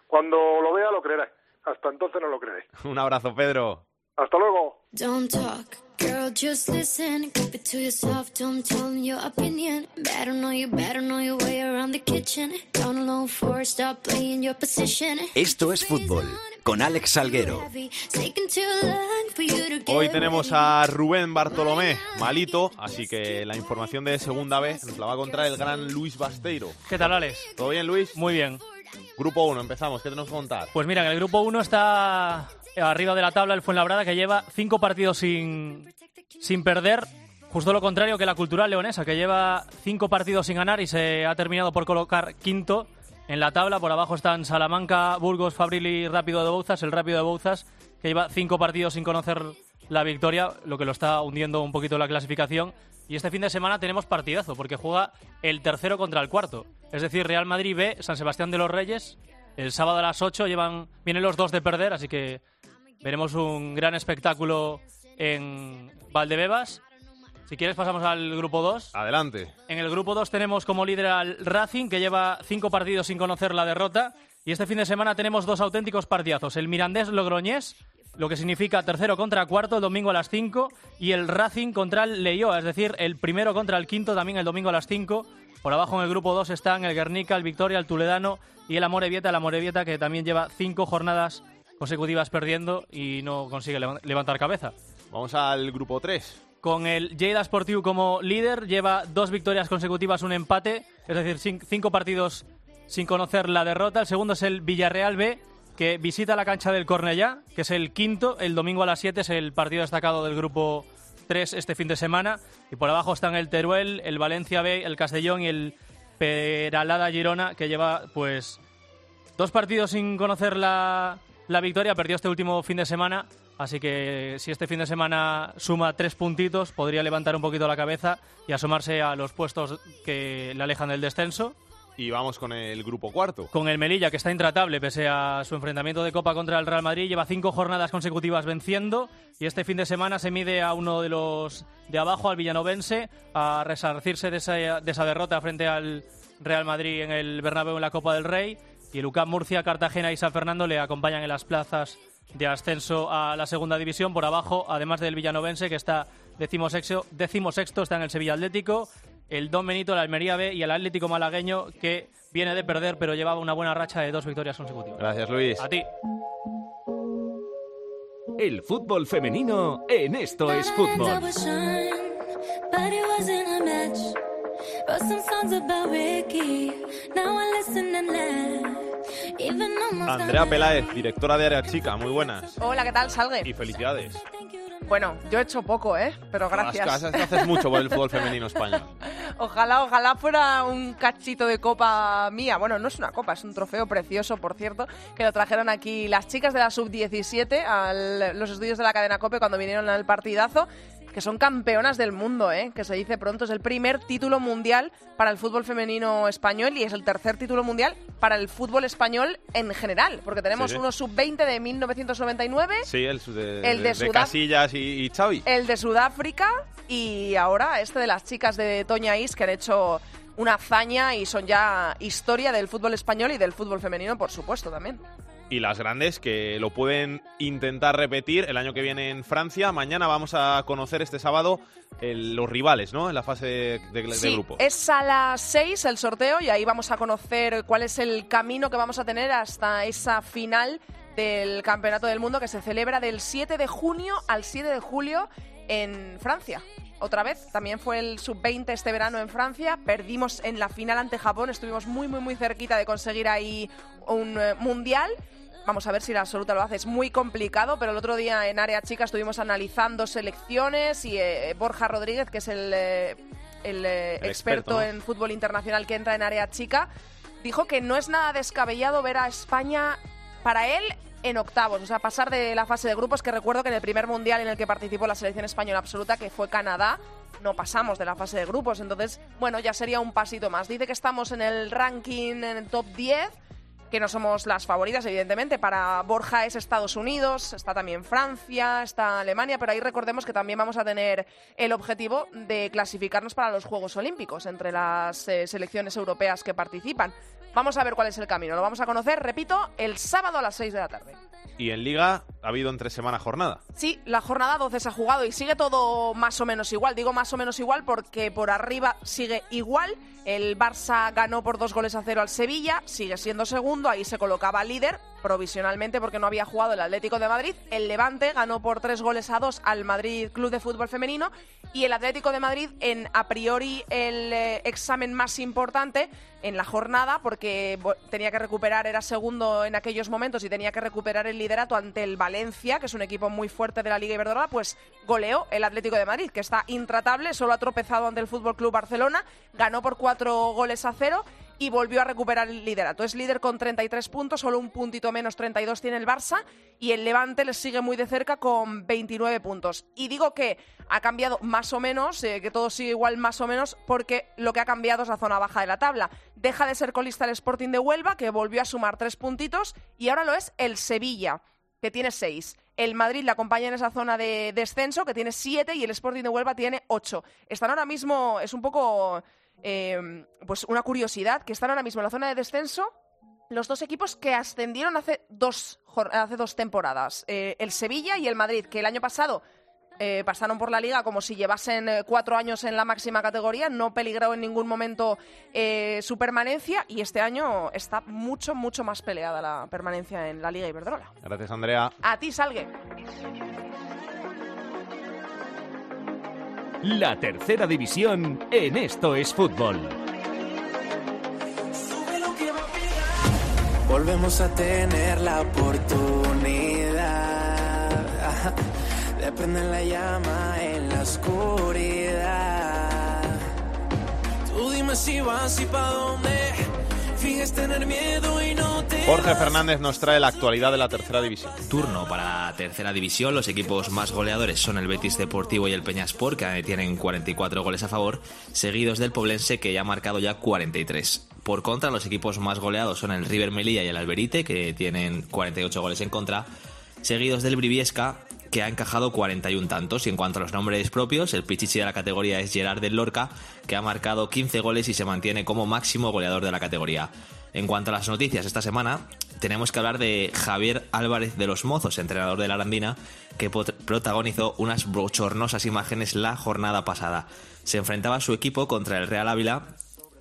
Speaker 23: Cuando lo vea lo creeré. Hasta entonces no lo creeré.
Speaker 2: Un abrazo, Pedro.
Speaker 23: Hasta luego.
Speaker 15: Don't talk, girl, just listen. Keep it to yourself, don't tell them your opinion. Better know you, better know your way around the kitchen. Down alone for stop playing your position.
Speaker 1: Esto es fútbol con Alex Salguero.
Speaker 2: Hoy tenemos a Rubén Bartolomé, malito, así que la información de segunda vez nos la va a contar el gran Luis Basteiro.
Speaker 24: ¿Qué tal, Alex?
Speaker 2: ¿Todo bien, Luis?
Speaker 24: Muy bien.
Speaker 2: Grupo 1, empezamos. ¿Qué tenemos que contar?
Speaker 24: Pues mira, en el grupo 1 está arriba de la tabla el Fuenlabrada que lleva cinco partidos sin, sin perder. Justo lo contrario que la Cultural Leonesa, que lleva cinco partidos sin ganar y se ha terminado por colocar quinto en la tabla. Por abajo están Salamanca, Burgos, Fabril y Rápido de Bouzas. El Rápido de Bouzas, que lleva cinco partidos sin conocer la victoria, lo que lo está hundiendo un poquito la clasificación. Y este fin de semana tenemos partidazo, porque juega el tercero contra el cuarto. Es decir, Real Madrid B, San Sebastián de los Reyes. El sábado a las 8 llevan, vienen los dos de perder, así que veremos un gran espectáculo en Valdebebas. Si quieres pasamos al grupo 2.
Speaker 2: Adelante.
Speaker 24: En el grupo 2 tenemos como líder al Racing, que lleva cinco partidos sin conocer la derrota. Y este fin de semana tenemos dos auténticos partidazos. El Mirandés Logroñés, lo que significa tercero contra cuarto, el domingo a las 5. Y el Racing contra el Leioa, es decir, el primero contra el quinto, también el domingo a las 5. Por abajo en el grupo 2 están el Guernica, el Victoria, el Tuledano y el Amorebieta. El Amorebieta que también lleva cinco jornadas consecutivas perdiendo y no consigue leva- levantar cabeza.
Speaker 2: Vamos al grupo 3.
Speaker 24: Con el Lleida Sportiu como líder, lleva dos victorias consecutivas, un empate, es decir, cin- cinco partidos sin conocer la derrota. El segundo es el Villarreal B, que visita la cancha del Cornellá, que es el quinto. El domingo a las 7 es el partido destacado del grupo 3 este fin de semana. Y por abajo están el Teruel, el Valencia B, el Castellón y el Peralada Girona, que lleva pues dos partidos sin conocer la, la victoria. Perdió este último fin de semana. Así que si este fin de semana suma tres puntitos, podría levantar un poquito la cabeza y asomarse a los puestos que le alejan del descenso.
Speaker 2: Y vamos con el grupo cuarto.
Speaker 24: Con el Melilla, que está intratable pese a su enfrentamiento de Copa contra el Real Madrid, lleva cinco jornadas consecutivas venciendo y este fin de semana se mide a uno de los de abajo, al villanovense, a resarcirse de esa, de esa derrota frente al Real Madrid en el Bernabéu en la Copa del Rey. Y el UCAM Murcia, Cartagena y San Fernando le acompañan en las plazas de ascenso a la segunda división. Por abajo, además del villanovense, que está decimosexto, decimosexto está en el Sevilla Atlético, el Don Benito, el Almería B y el Atlético Malagueño, que viene de perder, pero llevaba una buena racha de dos victorias consecutivas.
Speaker 2: Gracias, Luis.
Speaker 24: A ti.
Speaker 1: El fútbol femenino en Esto es Fútbol.
Speaker 2: Andrea Peláez, directora de Área Chica, muy buenas.
Speaker 25: Hola, ¿qué tal, Salgue?
Speaker 2: Y felicidades.
Speaker 25: Bueno, yo he hecho poco, ¿eh? Pero gracias.
Speaker 2: Haces, haces mucho por el fútbol femenino español.
Speaker 25: Ojalá, ojalá fuera un cachito de copa mía. Bueno, no es una copa, es un trofeo precioso, por cierto, que lo trajeron aquí las chicas de la sub-17 a los estudios de la cadena COPE cuando vinieron al partidazo que son campeonas del mundo, ¿eh? que se dice pronto. Es el primer título mundial para el fútbol femenino español y es el tercer título mundial para el fútbol español en general, porque tenemos
Speaker 2: Sí, sí.
Speaker 25: uno sub-20 de 1999,
Speaker 2: Sí, el, de,
Speaker 25: El de
Speaker 2: de Casillas y, y Xavi.
Speaker 25: el de Sudáfrica y ahora este de las chicas de Toña Is que han hecho una hazaña y son ya historia del fútbol español y del fútbol femenino, por supuesto, también.
Speaker 2: Y las grandes que lo pueden intentar repetir el año que viene en Francia. Mañana vamos a conocer este sábado el- los rivales, ¿no? En la fase de, de- de
Speaker 25: Sí,
Speaker 2: grupo.
Speaker 25: es a las 6 el sorteo y ahí vamos a conocer cuál es el camino que vamos a tener hasta esa final del Campeonato del Mundo que se celebra del 7 de junio al 7 de julio en Francia. Otra vez, también fue el sub-20 este verano en Francia, perdimos en la final ante Japón, estuvimos muy, muy, muy cerquita de conseguir ahí un eh, mundial. Vamos a ver si la absoluta lo hace. Es muy complicado, pero el otro día en Área Chica estuvimos analizando selecciones y eh, Borja Rodríguez, que es el, eh, el, eh,
Speaker 2: El
Speaker 25: experto,
Speaker 2: experto,
Speaker 25: en fútbol internacional que entra en Área Chica, dijo que no es nada descabellado ver a España para él en octavos, o sea, pasar de la fase de grupos, que recuerdo que en el primer mundial en el que participó la selección española absoluta, que fue Canadá, no pasamos de la fase de grupos, entonces, bueno, ya sería un pasito más. Dice que estamos en el ranking, en el top 10, que no somos las favoritas, evidentemente. Para Borja es Estados Unidos, está también Francia, está Alemania, pero ahí recordemos que también vamos a tener el objetivo de clasificarnos para los Juegos Olímpicos entre las eh, selecciones europeas que participan. Vamos a ver cuál es el camino. Lo vamos a conocer, repito, el sábado a las 6 de la tarde.
Speaker 2: Y en Liga ha habido entre semana jornada.
Speaker 25: Sí, la jornada 12 se ha jugado y sigue todo más o menos igual. Digo más o menos igual porque por arriba sigue igual. El Barça ganó por dos goles a cero al Sevilla, sigue siendo segundo, ahí se colocaba líder provisionalmente porque no había jugado el Atlético de Madrid. El Levante ganó por tres goles a dos al Madrid Club de Fútbol Femenino y el Atlético de Madrid en a priori el eh, examen más importante en la jornada porque tenía que recuperar, era segundo en aquellos momentos y tenía que recuperar el liderato ante el Valencia, que es un equipo muy fuerte de la Liga Iberdrola, pues goleó el Atlético de Madrid, que está intratable, solo ha tropezado ante el Fútbol Club Barcelona, ganó por cuatro goles a cero y volvió a recuperar el liderato. Es líder con 33 puntos, solo un puntito menos, 32 tiene el Barça y el Levante les sigue muy de cerca con 29 puntos. Y digo que ha cambiado más o menos, eh, que todo sigue igual más o menos, porque lo que ha cambiado es la zona baja de la tabla. Deja de ser colista el Sporting de Huelva, que volvió a sumar tres puntitos, y ahora lo es el Sevilla, que tiene seis. El Madrid le acompaña en esa zona de descenso, que tiene siete, y el Sporting de Huelva tiene ocho. Están ahora mismo, es un poco eh, pues una curiosidad, que están ahora mismo en la zona de descenso los dos equipos que ascendieron hace dos, hace dos temporadas, eh, el Sevilla y el Madrid, que el año pasado eh, pasaron por la liga como si llevasen eh, cuatro años en la máxima categoría, no peligró en ningún momento eh, su permanencia y este año está mucho, mucho más peleada la permanencia en la Liga Iberdrola.
Speaker 2: Gracias, Andrea.
Speaker 25: A ti, Salgue.
Speaker 1: La tercera división en Esto es Fútbol.
Speaker 26: Volvemos a tener la oportunidad de prender la llama en la oscuridad. Tú dime si vas y pa' dónde.
Speaker 2: Jorge Fernández nos trae la actualidad de la tercera división.
Speaker 27: Turno para la tercera división. Los equipos más goleadores son el Betis Deportivo y el Peñaspor, que tienen 44 goles a favor, seguidos del Poblense, que ya ha marcado ya 43. Por contra, los equipos más goleados son el River Melilla y el Alberite, que tienen 48 goles en contra, seguidos del Briviesca, que ha encajado 41 tantos. Y en cuanto a los nombres propios, el pichichi de la categoría es Gerard del Lorca, que ha marcado 15 goles y se mantiene como máximo goleador de la categoría. En cuanto a las noticias esta semana, tenemos que hablar de Javier Álvarez de los Mozos, entrenador de la Arandina, que protagonizó unas bochornosas imágenes la jornada pasada. Se enfrentaba a su equipo contra el Real Ávila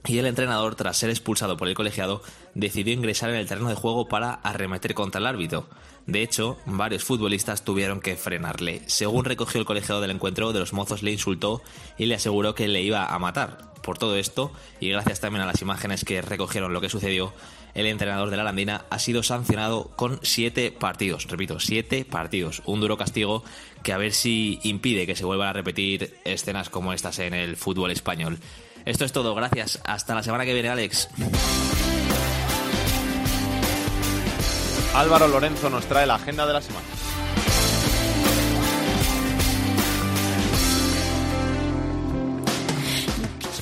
Speaker 27: y el entrenador, tras ser expulsado por el colegiado, decidió ingresar en el terreno de juego para arremeter contra el árbitro. De hecho, varios futbolistas tuvieron que frenarle. Según recogió el colegiado del encuentro, de los mozos le insultó y le aseguró que le iba a matar. Por todo esto, y gracias también a las imágenes que recogieron lo que sucedió, el entrenador de la Arandina ha sido sancionado con siete partidos. Repito, siete partidos. Un duro castigo que a ver si impide que se vuelvan a repetir escenas como estas en el fútbol español. Esto es todo, gracias. Hasta la semana que viene, Alex.
Speaker 2: Álvaro Lorenzo nos trae la agenda de la semana.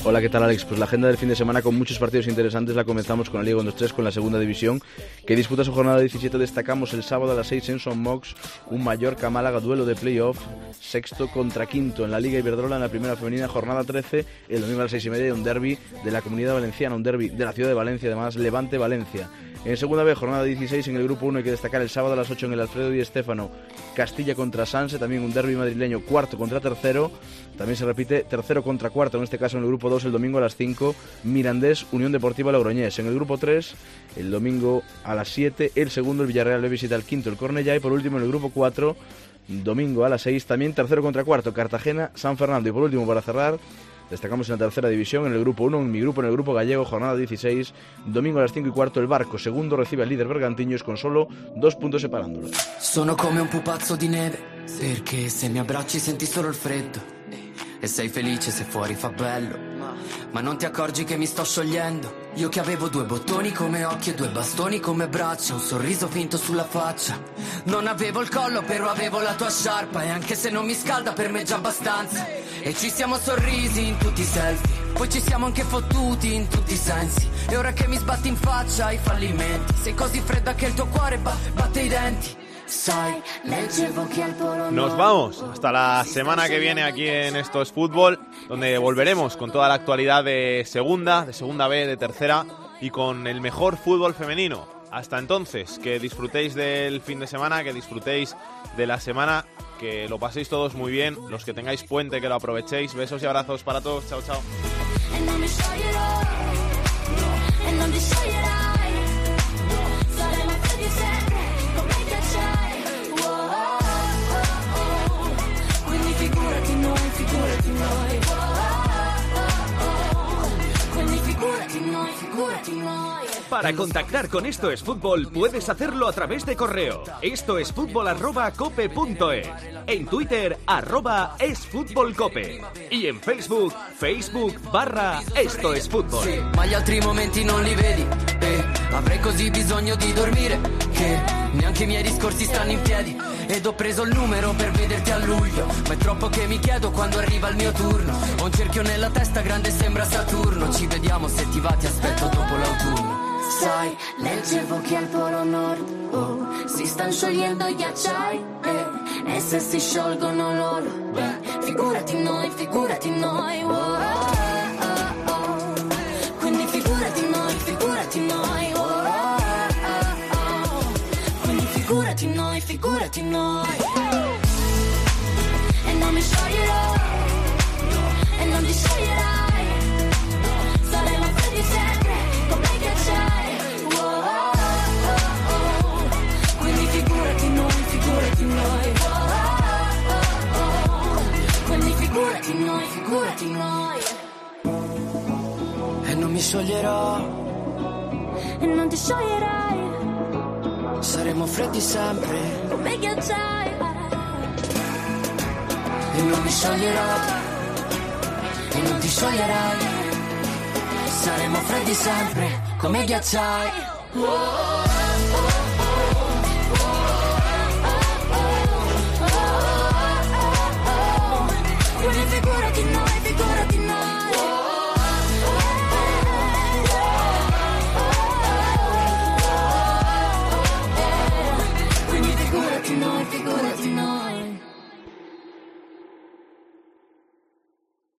Speaker 28: Hola, ¿qué tal Alex? Pues la agenda del fin de semana con muchos partidos interesantes la comenzamos con la Liga 1-2-3 con la segunda división que disputa su jornada 17. Destacamos el sábado a las 6 en Son Mox, un Mallorca-Málaga duelo de playoff, sexto contra quinto en la Liga Iberdrola en la primera femenina, jornada 13, el domingo a las 6 y media un derby de la comunidad valenciana, un derby de la ciudad de Valencia, además Levante-Valencia. En segunda B, jornada 16 en el grupo 1 hay que destacar el sábado a las 8 en el Alfredo y Estéfano, Castilla contra Sanse, también un derby madrileño, cuarto contra tercero, también se repite tercero contra cuarto, en este caso en el grupo 2 el domingo a las 5, Mirandés, Unión Deportiva Logroñés. En el grupo 3, el domingo a las 7, el segundo, el Villarreal le visita el quinto, el Cornellá, y por último en el grupo 4, domingo a las 6, también tercero contra cuarto, Cartagena, San Fernando. Y por último, para cerrar, Destacamos en la tercera división, en el grupo 1, en mi grupo, en el grupo gallego, jornada 16, domingo a las 5 y cuarto, el Barco, segundo recibe al líder Bergantiños con solo dos puntos separándolos.
Speaker 26: Sono come un pupazzo di neve, perché se mi abbracci senti solo il freddo. E sei felice se fuori fa bello, ma non ti accorgi che mi sto sciogliendo. Io che avevo due bottoni come occhi e due bastoni come braccia, un sorriso finto sulla faccia. Non avevo il collo, però avevo la tua sciarpa e anche se non mi scalda per me è già abbastanza. E ci siamo sorrisi in tutti i selfie, poi ci siamo anche fottuti in tutti i sensi. E ora che mi sbatti in faccia ai fallimenti, sei così fredda che il tuo cuore ba- batte i denti.
Speaker 2: Nos vamos hasta la semana que viene aquí en Esto es Fútbol, donde volveremos con toda la actualidad de segunda, de segunda B, de tercera y con el mejor fútbol femenino. Hasta entonces, que disfrutéis del fin de semana, que disfrutéis de la semana, que lo paséis todos muy bien, los que tengáis puente, que lo aprovechéis. Besos y abrazos para todos. Chao, chao.
Speaker 15: của tình ngồi
Speaker 1: Para contactar con Esto es Fútbol puedes hacerlo a través de correo. Esto es fútbol arroba cope punto es. En Twitter arroba es fútbol cope. Y en Facebook, Facebook barra Esto es Fútbol.
Speaker 26: Ma gli altri momenti non li vedi E avrei così bisogno di dormire Che neanche i miei discorsi stanno in piedi Ed ho preso il numero per vederti a luglio Ma è troppo che mi chiedo quando arriva il mio turno Ho un cerchio nella testa grande sembra Saturno Ci vediamo se ti va ti aspetto dopo l'autunno
Speaker 15: Sai, leggevo che al polo nord oh, si stanno sciogliendo i ghiacciai eh, e se si sciolgono loro, beh, figurati noi, figurati noi. oh, oh, oh, oh. Quindi figurati noi, figurati noi. oh, oh, oh. Quindi figurati noi, figurati noi. paura di noi.
Speaker 26: E non mi scioglierò.
Speaker 15: E non ti scioglierai.
Speaker 26: Saremo freddi sempre.
Speaker 15: Come ghiacciai.
Speaker 26: E non mi scioglierò. E non ti scioglierai. Saremo freddi sempre. Come ghiacciai.
Speaker 15: Oh, oh, oh.